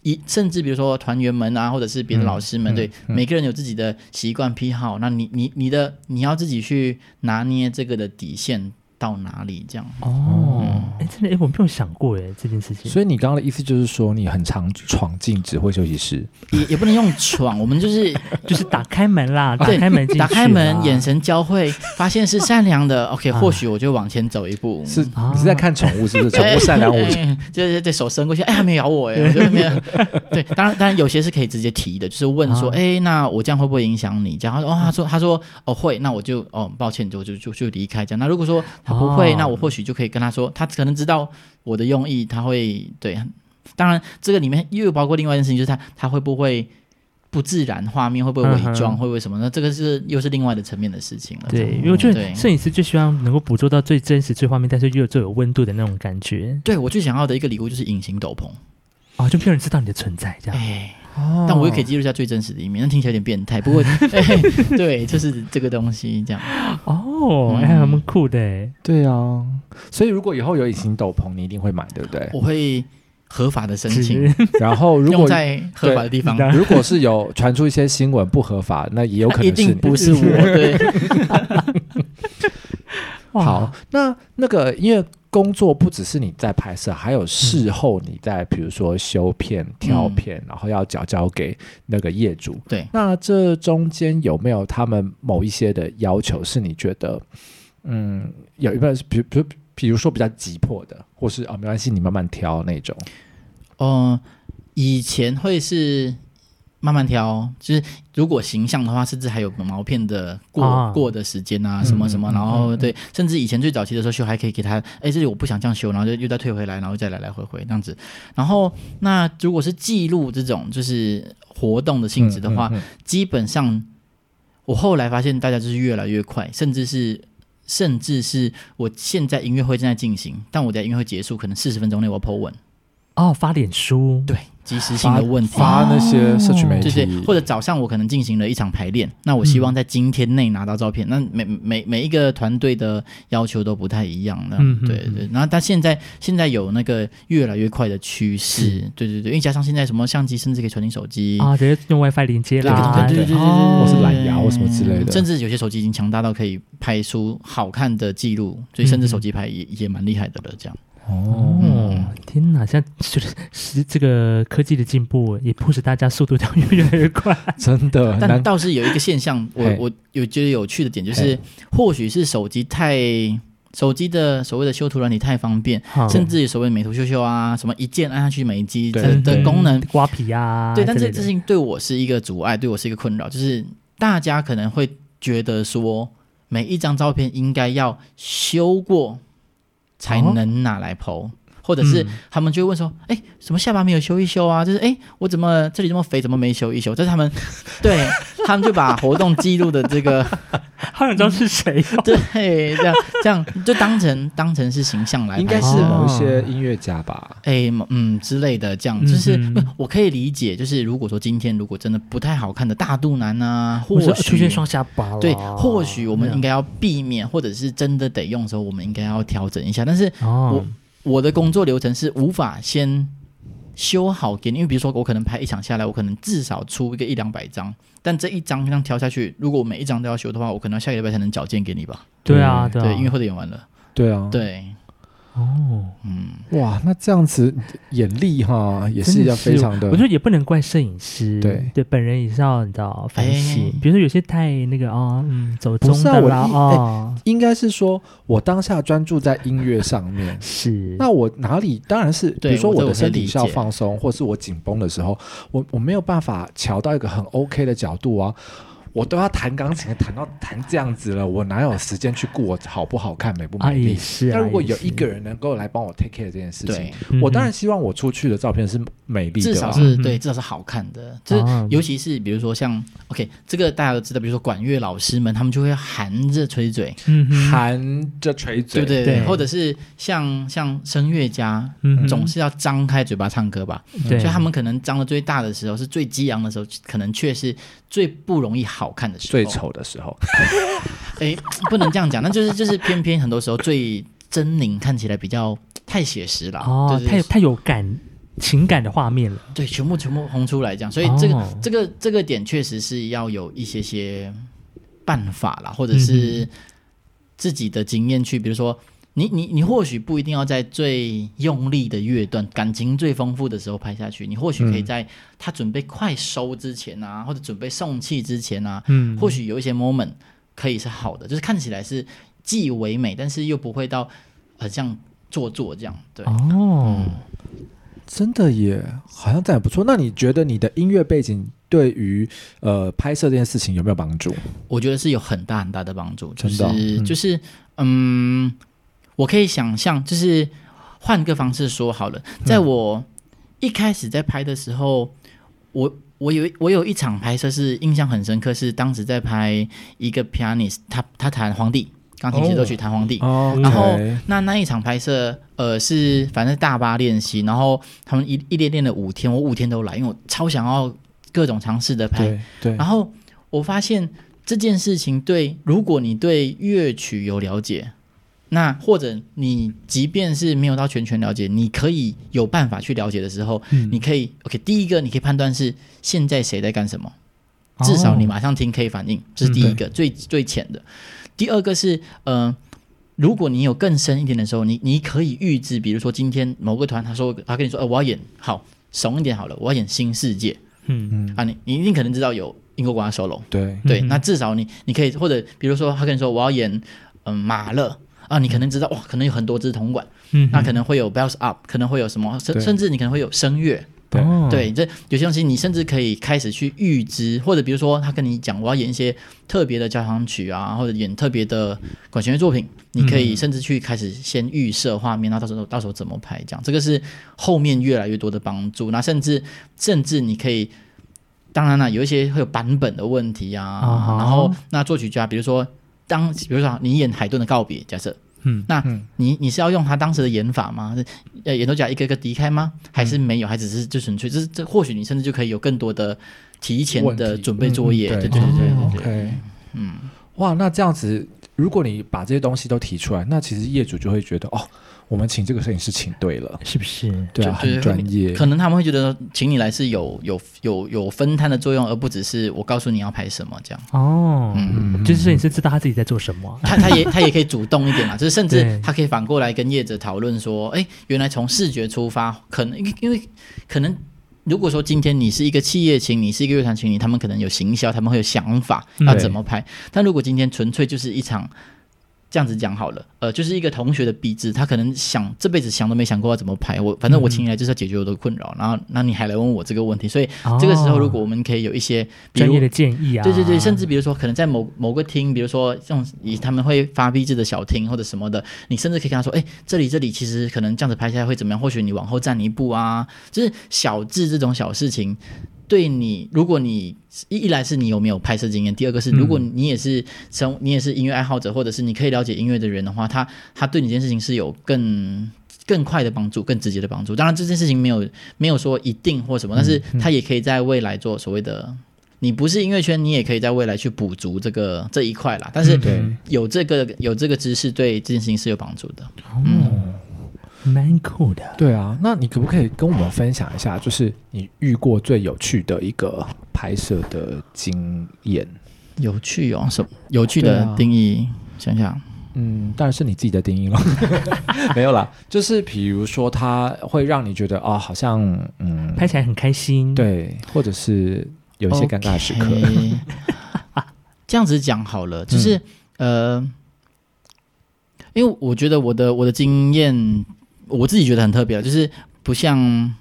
一甚至比如说团员们啊，或者是别的老师们，嗯、对、嗯嗯、每个人有自己的习惯癖好，那你你你的你要自己去拿捏这个的底线。到哪里这样？哦，哎、嗯，真的哎，我没有想过哎这件事情。所以你刚刚的意思就是说，你很常闯进指挥休息室，也也不能用闯，我们就是就是打开门啦，打开门，打开门，眼神交汇，发现是善良的，OK，或许我就往前走一步。是，你是在看宠物是不是？宠物善良，我就是这手伸过去，哎，还没咬我哎，我觉得没有。对，当然当然有些是可以直接提的，就是问说，哎，那我这样会不会影响你？这样他说，哦，他说他说哦会，那我就哦抱歉，就就就就离开这样。那如果说。他不会，那我或许就可以跟他说，他可能知道我的用意，他会对。当然，这个里面又有包括另外一件事情，就是他他会不会不自然，画面会不会伪装，会不会什么呢？这个是又是另外的层面的事情了。对，因为我觉得摄影师最希望能够捕捉到最真实、最画面，但是又最有温度的那种感觉。对，我最想要的一个礼物就是隐形斗篷啊，就没有人知道你的存在，这样。哎但我又可以记录下最真实的一面，那听起来有点变态。不过，欸、对，就是这个东西这样。哦，还蛮、嗯欸、酷的。对啊，所以如果以后有隐形斗篷，你一定会买，对不对？我会合法的申请，然后如果在合法的地方，如果是有传出一些新闻不合法，那也有可能是一定不是我。对。好，那那个因为。工作不只是你在拍摄，还有事后你在，比如说修片、挑片，嗯、然后要交交给那个业主。对，那这中间有没有他们某一些的要求是你觉得，嗯，有一个，比如，比如，比如说比较急迫的，或是啊、哦，没关系，你慢慢挑那种。嗯、呃，以前会是。慢慢挑，就是如果形象的话，甚至还有毛片的过、啊、过的时间啊，什么什么，嗯、然后、嗯、对，甚至以前最早期的时候修还可以给他，哎，这里我不想这样修，然后就又再退回来，然后再来来回回这样子。然后那如果是记录这种就是活动的性质的话，基本上我后来发现大家就是越来越快，甚至是甚至是我现在音乐会正在进行，但我的音乐会结束可能四十分钟内我要 po 文哦，发脸书。对。即时性的问题，发那些社区媒体，对对，或者早上我可能进行了一场排练，那我希望在今天内拿到照片。那每每每一个团队的要求都不太一样，那对对。然后但现在现在有那个越来越快的趋势，对对对，因为加上现在什么相机甚至可以传进手机。啊，直接用 WiFi 连接啦，对对对对对，或是蓝牙或什么之类的，甚至有些手机已经强大到可以拍出好看的记录，所以甚至手机拍也也蛮厉害的了，这样。哦，天哪！现在就是是这个科技的进步，也迫使大家速度都越来越快，真的。但倒是有一个现象，我我有觉得有趣的点，就是或许是手机太手机的所谓的修图软体太方便，甚至于所谓美图秀秀啊，什么一键按下去美肌的的功能。刮皮啊，对，但这这事情对我是一个阻碍，对我是一个困扰，就是大家可能会觉得说，每一张照片应该要修过才能拿来 po。或者是他们就会问说：“哎、嗯，什么下巴没有修一修啊？就是哎，我怎么这里这么肥，怎么没修一修？”这是他们 对他们就把活动记录的这个，好想知道是谁？对，这样这样就当成当成是形象来，应该是某一些音乐家吧？哎，嗯之类的，这样就是、嗯、我可以理解。就是如果说今天如果真的不太好看的大肚腩啊，或者出现双下巴，对，或许我们应该要避免，或者是真的得用的时候，我们应该要调整一下。但是我，我我的工作流程是无法先修好给你，因为比如说我可能拍一场下来，我可能至少出一个一两百张，但这一张这样挑下去，如果我每一张都要修的话，我可能下个礼拜才能缴件给你吧？对啊，对，对，音乐会都演完了，对啊，对。哦，嗯，哇，那这样子眼力哈也是要非常的，我觉得也不能怪摄影师，对。对，本人也是要你知道反省，比如说有些太那个啊，嗯，走中的啦啊，应该是说我当下专注在音乐上面，是，那我哪里当然是，比如说我的身体是要放松，或是我紧绷的时候，我我没有办法调到一个很 OK 的角度啊。我都要弹钢琴，弹到弹这样子了，我哪有时间去顾我好不好看、美不美丽？是。那如果有一个人能够来帮我 take care 这件事情，我当然希望我出去的照片是美丽的，至少是对，至少是好看的。就是尤其是比如说像 OK，这个大家都知道，比如说管乐老师们，他们就会含着吹嘴，含着吹嘴，对对对，或者是像像声乐家，总是要张开嘴巴唱歌吧？所以他们可能张的最大的时候，是最激昂的时候，可能却是最不容易好看的时候，最丑的时候，哎，不能这样讲，那就是就是偏偏很多时候最狰狞，看起来比较太写实了，哦，就是、太太有感情感的画面了，对，全部全部红出来这样，所以这个、哦、这个这个点确实是要有一些些办法啦，或者是自己的经验去，比如说。你你你或许不一定要在最用力的乐段、感情最丰富的时候拍下去，你或许可以在他准备快收之前啊，或者准备送气之前啊，嗯，或许有一些 moment 可以是好的，就是看起来是既唯美，但是又不会到很像做作这样。对哦，嗯、真的也，好像这样也不错。那你觉得你的音乐背景对于呃拍摄这件事情有没有帮助？我觉得是有很大很大的帮助，就是、就是嗯。我可以想象，就是换个方式说好了，在我一开始在拍的时候，我我有我有一场拍摄是印象很深刻，是当时在拍一个 pianist，他他弹皇帝钢琴协奏曲弹皇帝，然后那那一场拍摄，呃，是反正大巴练习，然后他们一一练练了五天，我五天都来，因为我超想要各种尝试的拍，对，对，然后我发现这件事情对，如果你对乐曲有了解。那或者你即便是没有到全权了解，你可以有办法去了解的时候，嗯、你可以 OK。第一个，你可以判断是现在谁在干什么，至少你马上听可以反应，这是第一个、嗯、最最浅的。第二个是，嗯、呃，如果你有更深一点的时候，你你可以预知，比如说今天某个团他说他跟你说，呃，我要演好怂一点好了，我要演新世界，嗯嗯啊，你你一定可能知道有英国国家 solo，对对，那至少你你可以或者比如说他跟你说我要演嗯、呃、马勒。啊，你可能知道哇，可能有很多支铜管，嗯，那可能会有 bells up，可能会有什么，甚甚至你可能会有声乐，对。对，这有些东西你甚至可以开始去预知，或者比如说他跟你讲我要演一些特别的交响曲啊，或者演特别的管弦乐作品，你可以甚至去开始先预设画面，那到时候到时候怎么拍，这样。这个是后面越来越多的帮助。那甚至甚至你可以，当然了，有一些会有版本的问题啊，哦、然后那作曲家比如说。当比如说你演海顿的告别，假设，嗯，那你你是要用他当时的演法吗？是呃演奏家一个一个离开吗？还是没有？还只是就纯粹，这是这或许你甚至就可以有更多的提前的准备作业，对对对对对嗯，哇，那这样子，如果你把这些东西都提出来，那其实业主就会觉得哦。我们请这个摄影师请对了，是不是？对啊，很专业。可能他们会觉得，请你来是有有有有分摊的作用，而不只是我告诉你要拍什么这样。哦，嗯，就是摄影师知道他自己在做什么，他他也他也可以主动一点嘛，就是甚至他可以反过来跟业者讨论说，哎，原来从视觉出发，可能因为可能如果说今天你是一个企业请你是一个乐团请你，他们可能有行销，他们会有想法要怎么拍。但如果今天纯粹就是一场。这样子讲好了，呃，就是一个同学的壁纸，他可能想这辈子想都没想过要怎么拍。我反正我请你来就是要解决我的困扰，嗯、然后那你还来问我这个问题，所以这个时候如果我们可以有一些专业的建议啊，对对对，甚至比如说可能在某某个厅，比如说这种以他们会发毕制的小厅或者什么的，你甚至可以跟他说，哎，这里这里其实可能这样子拍下来会怎么样？或许你往后站一步啊，就是小智这种小事情。对你，如果你一一来是你有没有拍摄经验，第二个是如果你也是生，你也是音乐爱好者，或者是你可以了解音乐的人的话，他他对你这件事情是有更更快的帮助，更直接的帮助。当然这件事情没有没有说一定或什么，但是他也可以在未来做所谓的，你不是音乐圈，你也可以在未来去补足这个这一块啦。但是有这个有这个知识，对这件事情是有帮助的。嗯。蛮酷的，对啊，那你可不可以跟我们分享一下，就是你遇过最有趣的一个拍摄的经验？有趣哦，什么有趣的定义？啊、想想，嗯，当然是你自己的定义了。没有啦，就是比如说，它会让你觉得啊、哦，好像嗯，拍起来很开心，对，或者是有一些尴尬的时刻。Okay 这样子讲好了，就是、嗯、呃，因为我觉得我的我的经验。我自己觉得很特别，就是不像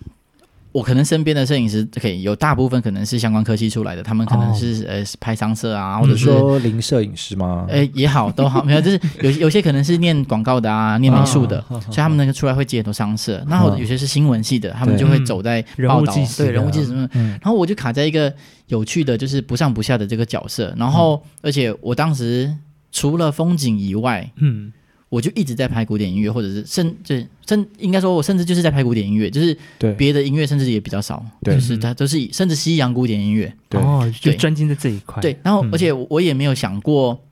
我可能身边的摄影师，可以有大部分可能是相关科系出来的，他们可能是、哦、呃拍商社啊，或者说零摄影师吗？诶也好都好，没有，就是 有有些可能是念广告的啊，念美术的，哦、所以他们那个出来会接很多商摄。那、哦、有些是新闻系的，他们就会走在报道，对人物记者什么。然后我就卡在一个有趣的，就是不上不下的这个角色。然后、嗯、而且我当时除了风景以外，嗯。我就一直在拍古典音乐，或者是甚至甚应该说，我甚至就是在拍古典音乐，就是别的音乐甚至也比较少，对就是它都是以甚至西洋古典音乐，对哦，就专精在这一块。对，然后而且我也没有想过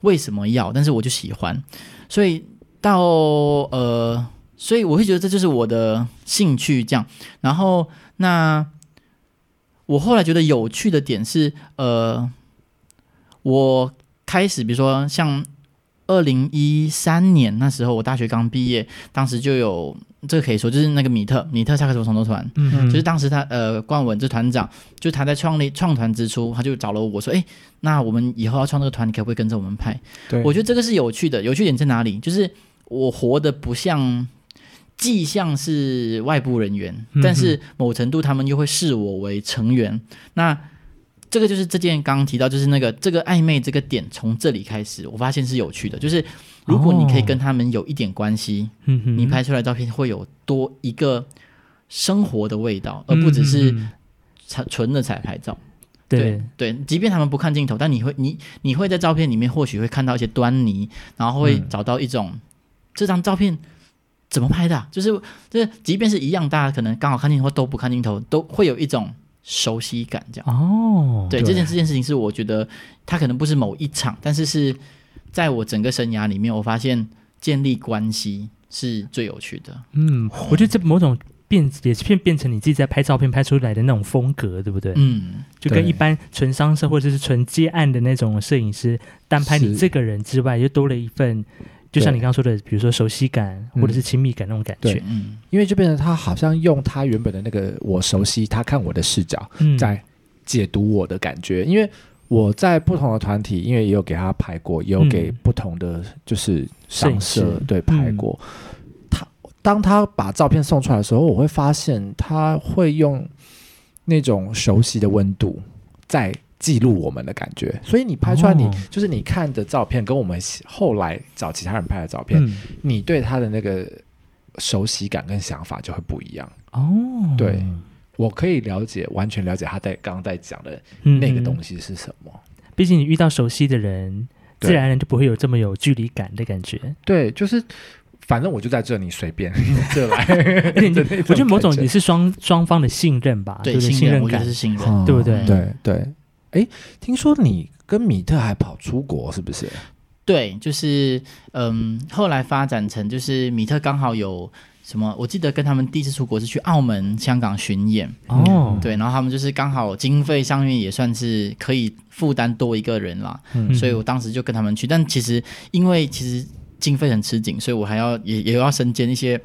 为什么要，但是我就喜欢，所以到呃，所以我会觉得这就是我的兴趣这样。然后那我后来觉得有趣的点是，呃，我开始比如说像。二零一三年那时候，我大学刚毕业，当时就有这个可以说，就是那个米特米特萨克斯重奏团，嗯哼，就是当时他呃冠文这团长，就他在创立创团之初，他就找了我说，哎，那我们以后要创这个团，你可不可以跟着我们拍？对，我觉得这个是有趣的，有趣点在哪里？就是我活得不像，既像是外部人员，但是某程度他们又会视我为成员，那。这个就是这件刚刚提到，就是那个这个暧昧这个点，从这里开始，我发现是有趣的。就是如果你可以跟他们有一点关系，哦、你拍出来照片会有多一个生活的味道，而不只是纯的彩拍照。对对，即便他们不看镜头，但你会你你会在照片里面或许会看到一些端倪，然后会找到一种、嗯、这张照片怎么拍的、啊，就是就是，即便是一样，大家可能刚好看镜头或都不看镜头，都会有一种。熟悉感，这样哦，对，对这件这件事情是我觉得它可能不是某一场，但是是在我整个生涯里面，我发现建立关系是最有趣的。嗯，我觉得这某种变也是变变成你自己在拍照片拍出来的那种风格，对不对？嗯，就跟一般纯商社或者是纯接案的那种摄影师单拍你这个人之外，又多了一份。就像你刚刚说的，比如说熟悉感或者是亲密感那种感觉，嗯，因为就变成他好像用他原本的那个我熟悉他看我的视角，在解读我的感觉。因为我在不同的团体，因为也有给他拍过，也有给不同的就是上色对拍过。他当他把照片送出来的时候，我会发现他会用那种熟悉的温度在。记录我们的感觉，所以你拍出来你，你、哦、就是你看的照片，跟我们后来找其他人拍的照片，嗯、你对他的那个熟悉感跟想法就会不一样哦。对，我可以了解，完全了解他在刚刚在讲的那个东西是什么。毕竟你遇到熟悉的人，自然而然就不会有这么有距离感的感觉。对，就是反正我就在这，你随便 这来。我觉得某种也是双双方的信任吧，对，信任感是信任，嗯、对不对？对对。哎，听说你跟米特还跑出国，是不是？对，就是嗯，后来发展成就是米特刚好有什么，我记得跟他们第一次出国是去澳门、香港巡演哦，对，然后他们就是刚好经费上面也算是可以负担多一个人啦，嗯，所以我当时就跟他们去，但其实因为其实经费很吃紧，所以我还要也也要身兼一些。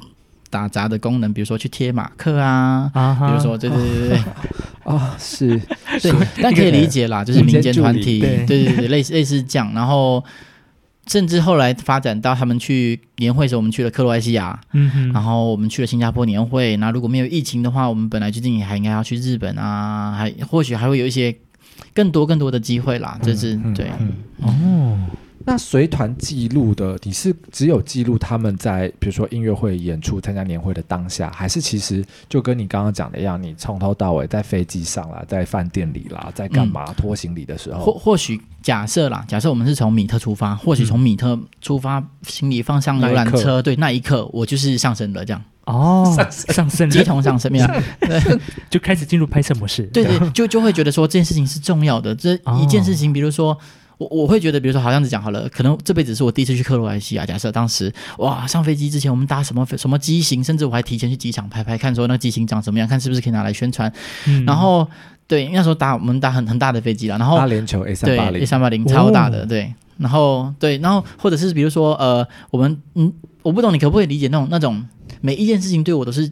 打杂的功能，比如说去贴马克啊，啊比如说对对对对，啊 是，对，但可以理解啦，就是民间团体，对对对，类似类似这样。然后甚至后来发展到他们去年会的时候，我们去了克罗埃西亚，嗯，然后我们去了新加坡年会。那如果没有疫情的话，我们本来最近也还应该要去日本啊，还或许还会有一些更多更多的机会啦。这是、嗯、对，嗯、哦。那随团记录的，你是只有记录他们在比如说音乐会演出、参加年会的当下，还是其实就跟你刚刚讲的一样，你从头到尾在飞机上啦，在饭店里啦，在干嘛拖行李的时候？或或许假设啦，假设我们是从米特出发，或许从米特出发，行李放上游览车，对，那一刻我就是上升了，这样哦，上升，接同上升，没有，就开始进入拍摄模式，对对，就就会觉得说这件事情是重要的，这一件事情，比如说。我我会觉得，比如说，好像子讲好了，可能这辈子是我第一次去克罗埃西亚。假设当时哇，上飞机之前我们搭什么什么机型，甚至我还提前去机场拍拍看，说那个机型长什么样，看是不是可以拿来宣传。嗯、然后对，那时候搭我们搭很很大的飞机了，然后阿联酋 A 三八零 A 三八零超大的，对。然后对，然后或者是比如说呃，我们嗯，我不懂你可不可以理解那种那种每一件事情对我都是。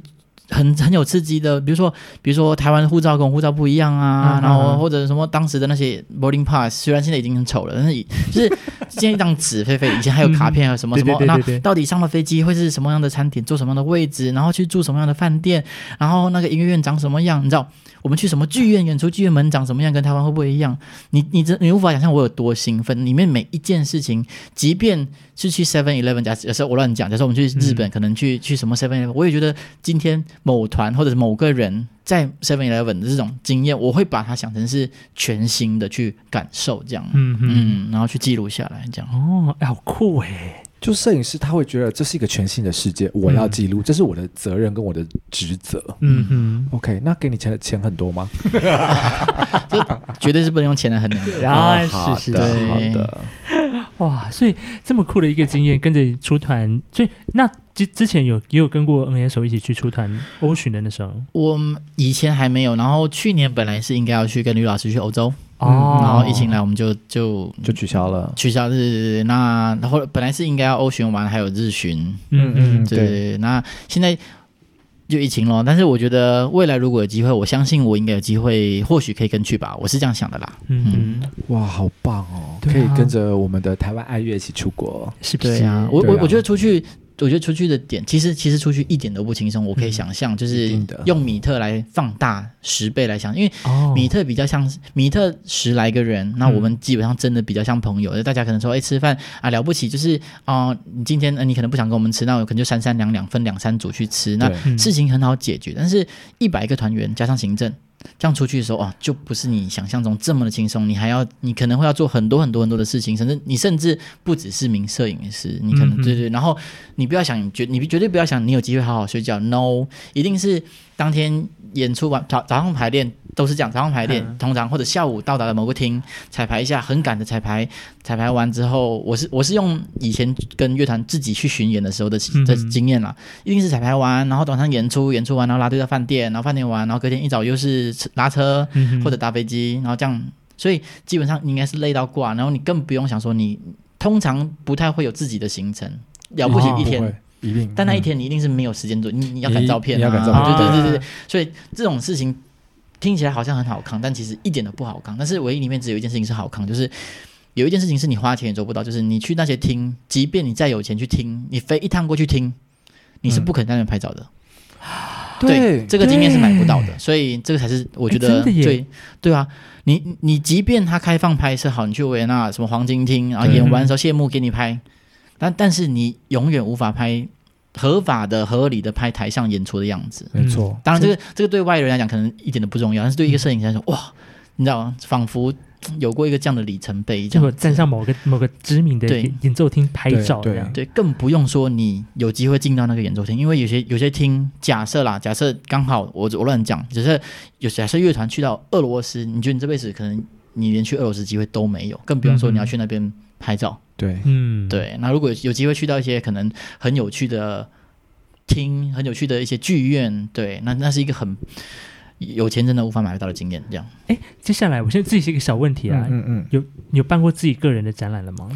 很很有刺激的，比如说，比如说台湾护照跟护照不一样啊，嗯、然后或者什么当时的那些 boarding pass，虽然现在已经很丑了，但是就是一张纸飞飞，以前还有卡片啊什么什么，那到底上了飞机会是什么样的餐点，坐什么样的位置，然后去住什么样的饭店，然后那个音乐院长什么样，你知道？我们去什么剧院演出，剧院门长什么样？跟台湾会不会一样？你你真你无法想象我有多兴奋。里面每一件事情，即便是去 Seven Eleven，假设我乱讲，假设我们去日本，嗯、可能去去什么 Seven Eleven，我也觉得今天某团或者是某个人在 Seven Eleven 的这种经验，我会把它想成是全新的去感受，这样，嗯哼嗯，然后去记录下来，这样。哦，哎，好酷哎。就摄影师他会觉得这是一个全新的世界，我要记录，嗯、这是我的责任跟我的职责。嗯哼，OK，那给你钱的钱很多吗？这绝对是不能用钱来衡量的。啊，是是的，好的。哇，所以这么酷的一个经验，跟着出团，所以那之之前有也有跟过 NSO 一起去出团欧巡的那时候，我以前还没有，然后去年本来是应该要去跟吕老师去欧洲。哦，然后疫情来，我们就就就取消了，取消日。那然后本来是应该要欧巡完，还有日巡，嗯嗯，对。对那现在就疫情了，但是我觉得未来如果有机会，我相信我应该有机会，或许可以跟去吧。我是这样想的啦。嗯，嗯哇，好棒哦，可以跟着我们的台湾爱乐一起出国，是不是啊？我我我觉得出去。我觉得出去的点，其实其实出去一点都不轻松。我可以想象，就是用米特来放大十倍来想，因为米特比较像米特十来个人，那我们基本上真的比较像朋友。大家可能说，哎，吃饭啊了不起，就是啊，你今天你可能不想跟我们吃，那我可能就三三两两分两三组去吃，那事情很好解决。但是一百个团员加上行政。这样出去的时候啊，就不是你想象中这么的轻松。你还要，你可能会要做很多很多很多的事情，甚至你甚至不只是名摄影师，你可能、嗯、对对。然后你不要想，绝你绝对不要想，你有机会好好睡觉。No，一定是当天演出完早早上排练。都是这样，早上排练，嗯、通常或者下午到达了某个厅彩排一下，很赶的彩排。彩排完之后，我是我是用以前跟乐团自己去巡演的时候的的经验啦，嗯、一定是彩排完，然后晚上演出，演出完然后拉队到饭店，然后饭店完，然后隔天一早又是拉车或者搭飞机，然后这样，所以基本上应该是累到挂，然后你更不用想说你通常不太会有自己的行程，了不起一天，哦、一定，但那一天你一定是没有时间做，你你要赶照片、啊，你要赶照片，对对对对，所以这种事情。听起来好像很好扛，但其实一点都不好扛。但是唯一里面只有一件事情是好扛，就是有一件事情是你花钱也做不到，就是你去那些厅，即便你再有钱去听，你飞一趟过去听，你是不可能在那边拍照的。嗯、对，对这个经验是买不到的，所以这个才是我觉得最对啊。你你即便他开放拍摄好，你去维也纳什么黄金厅，然后演完的时候谢幕给你拍，但但是你永远无法拍。合法的、合理的拍台上演出的样子，没错。当然，这个这个对外人来讲可能一点都不重要，但是对一个摄影师来说，哇，你知道吗？仿佛有过一个这样的里程碑，这样站上某个某个知名的演奏厅拍照，对对，更不用说你有机会进到那个演奏厅，因为有些有些厅，假设啦，假设刚好我我乱讲，只是有假设乐团去到俄罗斯，你觉得你这辈子可能你连去俄罗斯机会都没有，更不用说你要去那边拍照。对，嗯，对。那如果有机会去到一些可能很有趣的厅，很有趣的一些剧院，对，那那是一个很有钱真的无法买得到的经验。这样，哎，接下来我现在自己是一个小问题啊，嗯嗯，嗯有有办过自己个人的展览了吗？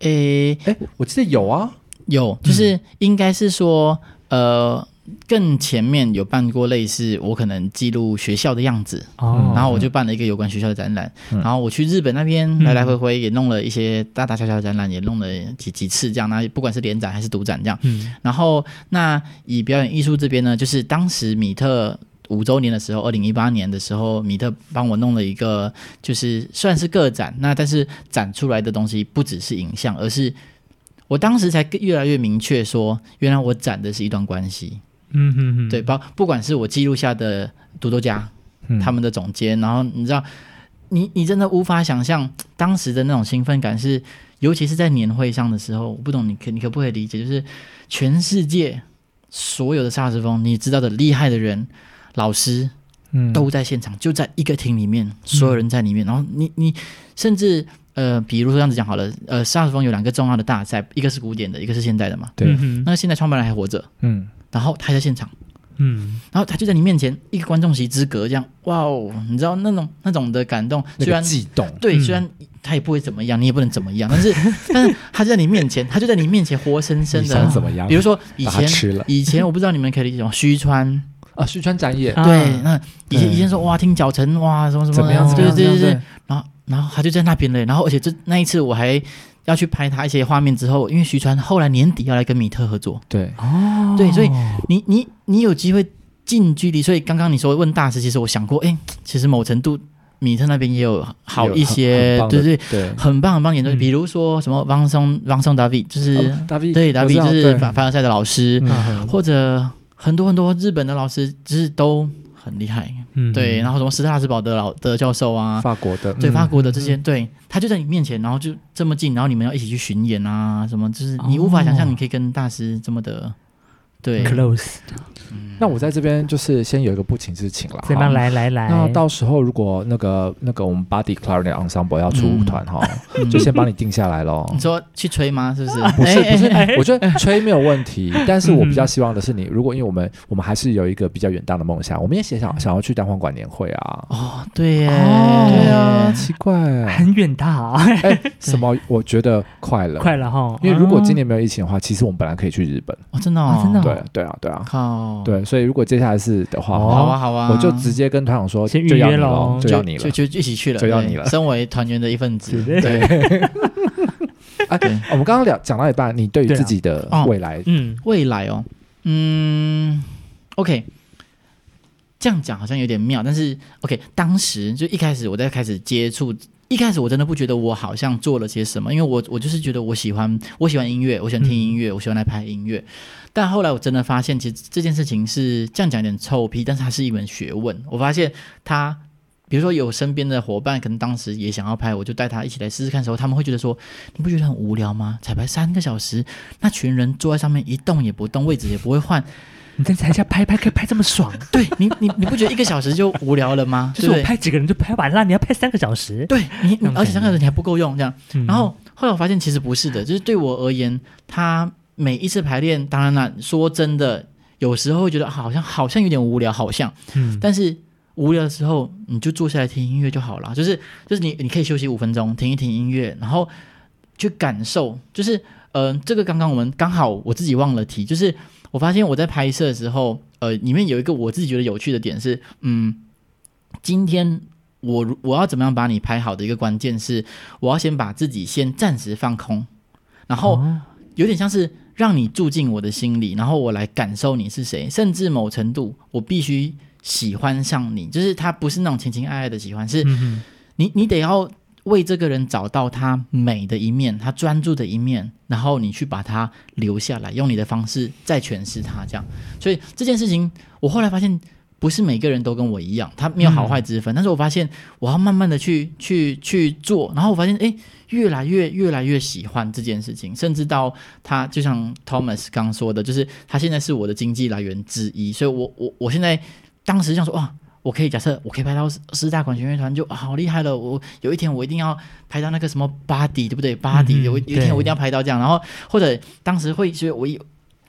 诶诶，我记得有啊，有，就是应该是说，呃。更前面有办过类似，我可能记录学校的样子，哦，然后我就办了一个有关学校的展览，嗯、然后我去日本那边来来回回也弄了一些大大小小的展览，也弄了几几次这样，那不管是联展还是独展这样，嗯，然后那以表演艺术这边呢，就是当时米特五周年的时候，二零一八年的时候，米特帮我弄了一个，就是算是个展，那但是展出来的东西不只是影像，而是我当时才越来越明确说，原来我展的是一段关系。嗯对，包不管是我记录下的独多家，嗯、他们的总监，然后你知道，你你真的无法想象当时的那种兴奋感是，是尤其是在年会上的时候，我不懂你可你可不可以理解，就是全世界所有的萨克斯风你知道的厉害的人，老师，嗯，都在现场，就在一个厅里面，所有人在里面，嗯、然后你你甚至呃，比如说这样子讲好了，呃，萨克斯风有两个重要的大赛，一个是古典的，一个是现代的嘛，对，嗯、那现在创办人还活着，嗯。然后他在现场，嗯，然后他就在你面前，一个观众席之隔，这样，哇哦，你知道那种那种的感动，虽然悸动，对，虽然他也不会怎么样，你也不能怎么样，但是 但是他就在你面前，他就在你面前活生生的。怎么样？比如说以前 以前我不知道你们可以理解吗？须川。啊，虚川展演，对，那以前以前说哇，听脚程哇，什么什么，怎么样子？对对对对，然后然后他就在那边嘞，然后而且这那一次我还。要去拍他一些画面之后，因为徐川后来年底要来跟米特合作，对。哦，对，所以你你你有机会近距离，所以刚刚你说问大师，其实我想过，哎，其实某程度米特那边也有好一些，对对对，很棒很棒演奏，比如说什么汪松汪松达比，就是达比对达比就是凡凡尔赛的老师，或者很多很多日本的老师，就是都。很厉害，嗯，对，然后什么斯特拉斯堡的老的教授啊，法国的，对，法国的这些，对，他就在你面前，然后就这么近，然后你们要一起去巡演啊，什么，就是你无法想象，你可以跟大师这么的。对，close。那我在这边就是先有一个不情之请了。来来来，那到时候如果那个那个我们 Body Clarinet Ensemble 要出舞团哈，就先帮你定下来喽。你说去吹吗？是不是？不是不是，我觉得吹没有问题，但是我比较希望的是你，如果因为我们我们还是有一个比较远大的梦想，我们也想想要去单簧管年会啊。哦，对耶，对啊，奇怪，很远大啊。哎，什么？我觉得快了，快了哈。因为如果今年没有疫情的话，其实我们本来可以去日本。哦，真的哦，真的。对对啊，对啊，靠，对，所以如果接下来是的话，好啊，好啊，我就直接跟团长说，先预约喽，就要你了，就就一起去了，就要你了。身为团员的一份子，对。哎，我们刚刚聊讲到一半，你对于自己的未来，嗯，未来哦，嗯，OK，这样讲好像有点妙，但是 OK，当时就一开始我在开始接触。一开始我真的不觉得我好像做了些什么，因为我我就是觉得我喜欢我喜欢音乐，我喜欢听音乐，我喜欢来拍音乐。但后来我真的发现，其实这件事情是这样讲有点臭屁，但是它是一门学问。我发现他，比如说有身边的伙伴，可能当时也想要拍，我就带他一起来试试看的时候，他们会觉得说：“你不觉得很无聊吗？彩排三个小时，那群人坐在上面一动也不动，位置也不会换。”你在台下拍拍可以拍这么爽？对你，你你不觉得一个小时就无聊了吗？就是我拍几个人就拍完了，你要拍三个小时？对你，而且三个小时你还不够用这样。然后后来我发现其实不是的，就是对我而言，他每一次排练，当然了，说真的，有时候会觉得好像好像有点无聊，好像，嗯，但是无聊的时候你就坐下来听音乐就好了，就是就是你你可以休息五分钟，听一听音乐，然后去感受，就是嗯、呃，这个刚刚我们刚好我自己忘了提，就是。我发现我在拍摄的时候，呃，里面有一个我自己觉得有趣的点是，嗯，今天我我要怎么样把你拍好的一个关键是，我要先把自己先暂时放空，然后有点像是让你住进我的心里，然后我来感受你是谁，甚至某程度我必须喜欢上你，就是他不是那种情情爱爱的喜欢，是你你得要。为这个人找到他美的一面，他专注的一面，然后你去把他留下来，用你的方式再诠释他，这样。所以这件事情，我后来发现不是每个人都跟我一样，他没有好坏之分。嗯、但是我发现我要慢慢的去去去做，然后我发现哎，越来越越来越喜欢这件事情，甚至到他就像 Thomas 刚说的，就是他现在是我的经济来源之一。所以我我我现在当时想说哇。我可以假设，我可以拍到四大管弦乐团就好厉害了。我有一天我一定要拍到那个什么 body，对不对？body 有有一天我一定要拍到这样。然后或者当时会说，我有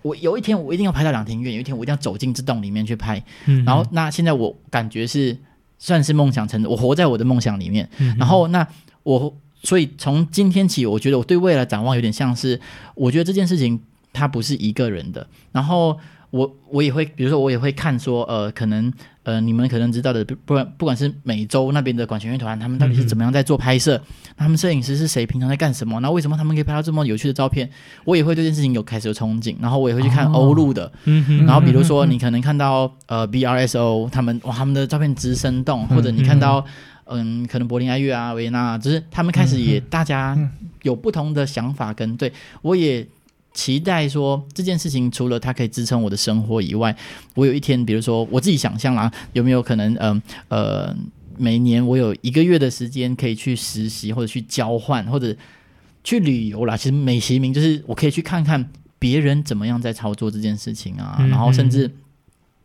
我有一天我一定要拍到两庭院，有一天我一定要走进这栋里面去拍。然后那现在我感觉是算是梦想成真，我活在我的梦想里面。然后那我所以从今天起，我觉得我对未来展望有点像是，我觉得这件事情它不是一个人的。然后。我我也会，比如说我也会看说，呃，可能呃，你们可能知道的，不管不管是美洲那边的管弦乐团，他们到底是怎么样在做拍摄，嗯、他们摄影师是谁，平常在干什么，那为什么他们可以拍到这么有趣的照片？我也会对这件事情有开始有憧憬，然后我也会去看欧陆的，嗯，然后比如说你可能看到呃 BRSO 他们哇，他们的照片之生动，或者你看到。嗯，可能柏林爱乐啊，维也纳，只是他们开始也大家有不同的想法，跟对我也期待说这件事情，除了它可以支撑我的生活以外，我有一天，比如说我自己想象啦，有没有可能，嗯呃，呃，每年我有一个月的时间可以去实习或者去交换或者去旅游啦。其实美其名就是我可以去看看别人怎么样在操作这件事情啊，然后甚至。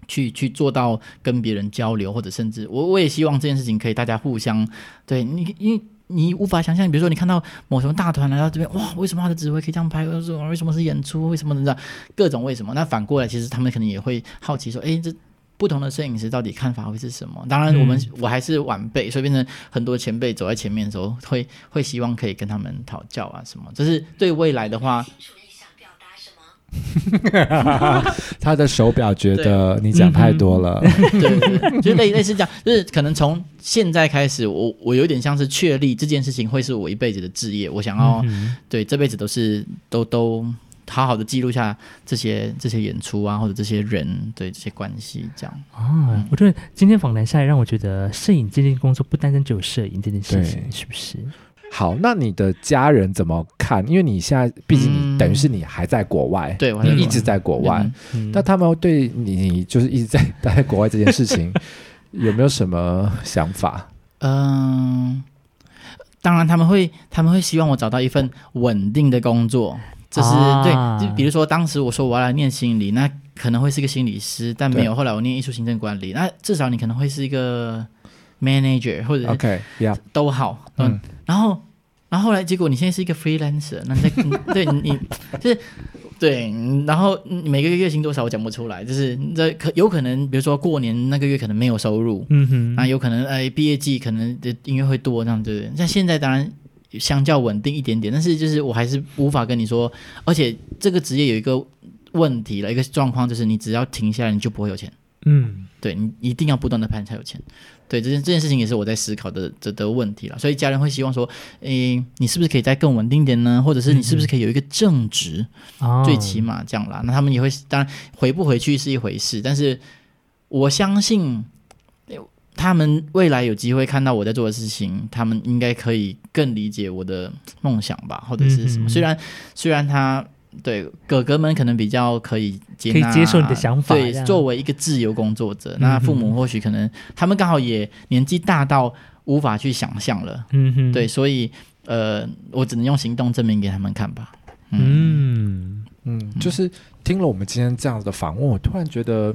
去去做到跟别人交流，或者甚至我我也希望这件事情可以大家互相对你，因为你无法想象，比如说你看到某什么大团来到这边，哇，为什么他的指挥可以这样拍？为什么为什么是演出？为什么你知道各种为什么？那反过来，其实他们可能也会好奇说，哎，这不同的摄影师到底看法会是什么？当然，我们、嗯、我还是晚辈，所以变成很多前辈走在前面的时候，会会希望可以跟他们讨教啊什么。这是对未来的话。他的手表觉得你讲太多了，对对对，就类类似这样，就是可能从现在开始，我我有点像是确立这件事情会是我一辈子的志业，我想要、嗯、对这辈子都是都都好好的记录下这些这些演出啊，或者这些人对这些关系这样。啊，嗯、我觉得今天访谈下来，让我觉得摄影这件工作不单单只有摄影这件事情，是不是？好，那你的家人怎么看？因为你现在毕竟你等于是你还在国外，你一直在国外。那、他们对你就是一直在待在国外这件事情，有没有什么想法？嗯，当然他们会，他们会希望我找到一份稳定的工作。就是、啊、对，就比如说当时我说我要来念心理，那可能会是一个心理师，但没有。后来我念艺术行政管理，那至少你可能会是一个 manager 或者 OK，yeah，都好，嗯，嗯然后。然后后来，结果你现在是一个 freelancer，那在 对你就是对，然后每个月月薪多少我讲不出来，就是这可有可能，比如说过年那个月可能没有收入，嗯哼，那有可能哎毕业季可能的音乐会多这样，对不对？像现在当然相较稳定一点点，但是就是我还是无法跟你说，而且这个职业有一个问题了，一个状况就是你只要停下来你就不会有钱，嗯，对你一定要不断的拍才有钱。对，这件这件事情也是我在思考的这的问题了，所以家人会希望说，诶，你是不是可以再更稳定点呢？或者是你是不是可以有一个正职？嗯、最起码这样啦。那他们也会，当然回不回去是一回事，但是我相信，他们未来有机会看到我在做的事情，他们应该可以更理解我的梦想吧，或者是什么？嗯、虽然虽然他。对，哥哥们可能比较可以接，可以接受你的想法。对，作为一个自由工作者，嗯、那父母或许可能他们刚好也年纪大到无法去想象了。嗯哼，对，所以呃，我只能用行动证明给他们看吧。嗯嗯，嗯，就是听了我们今天这样子的访问，我突然觉得，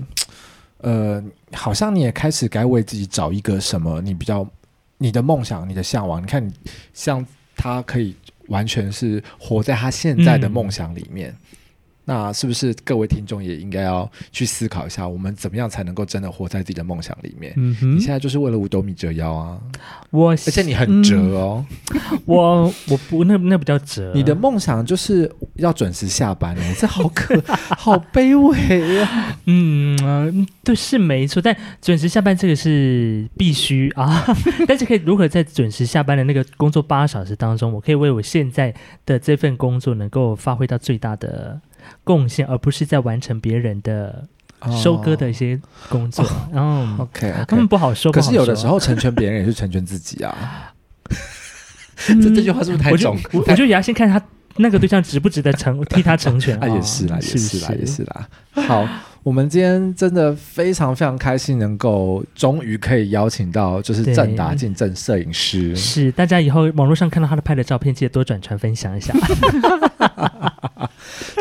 呃，好像你也开始该为自己找一个什么，你比较你的梦想、你的向往。你看，你像他可以。完全是活在他现在的梦想里面。嗯那是不是各位听众也应该要去思考一下，我们怎么样才能够真的活在自己的梦想里面？你现在就是为了五斗米折腰啊！我，而且你很折哦。嗯、我我不那那不叫折，你的梦想就是要准时下班哦，这好可 好卑微呀、啊！嗯，对，是没错，但准时下班这个是必须啊。但是可以如何在准时下班的那个工作八小时当中，我可以为我现在的这份工作能够发挥到最大的。贡献，而不是在完成别人的收割的一些工作。然后，OK，他们不好收。可是有的时候成全别人也是成全自己啊。这这句话是不是太重？我觉得也要先看他那个对象值不值得成替他成全。啊，也是啦，也是啦，也是啦。好，我们今天真的非常非常开心，能够终于可以邀请到就是正达进正摄影师。是，大家以后网络上看到他的拍的照片，记得多转传分享一下。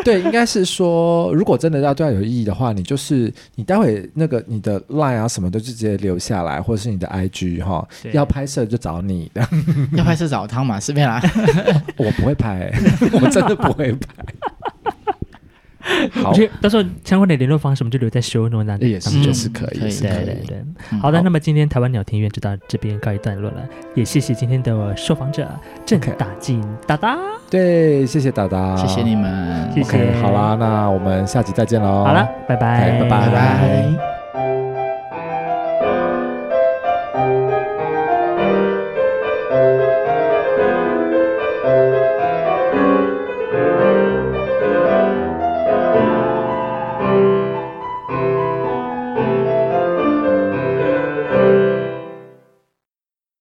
对，应该是说，如果真的要对他有意义的话，你就是你待会那个你的 line 啊什么都直接留下来，或者是你的 IG 哈，要拍摄就找你的，要拍摄找汤马斯片啦。我不会拍，我真的不会拍。好，到时候相关的联络方式我们就留在 show note 那里，也是就是可以，对对对。好的，那么今天台湾鸟庭院就到这边告一段落了，也谢谢今天的受访者郑大进达达。对，谢谢达达，谢谢你们。OK，。好啦，那我们下集再见喽。好了，拜拜，拜拜。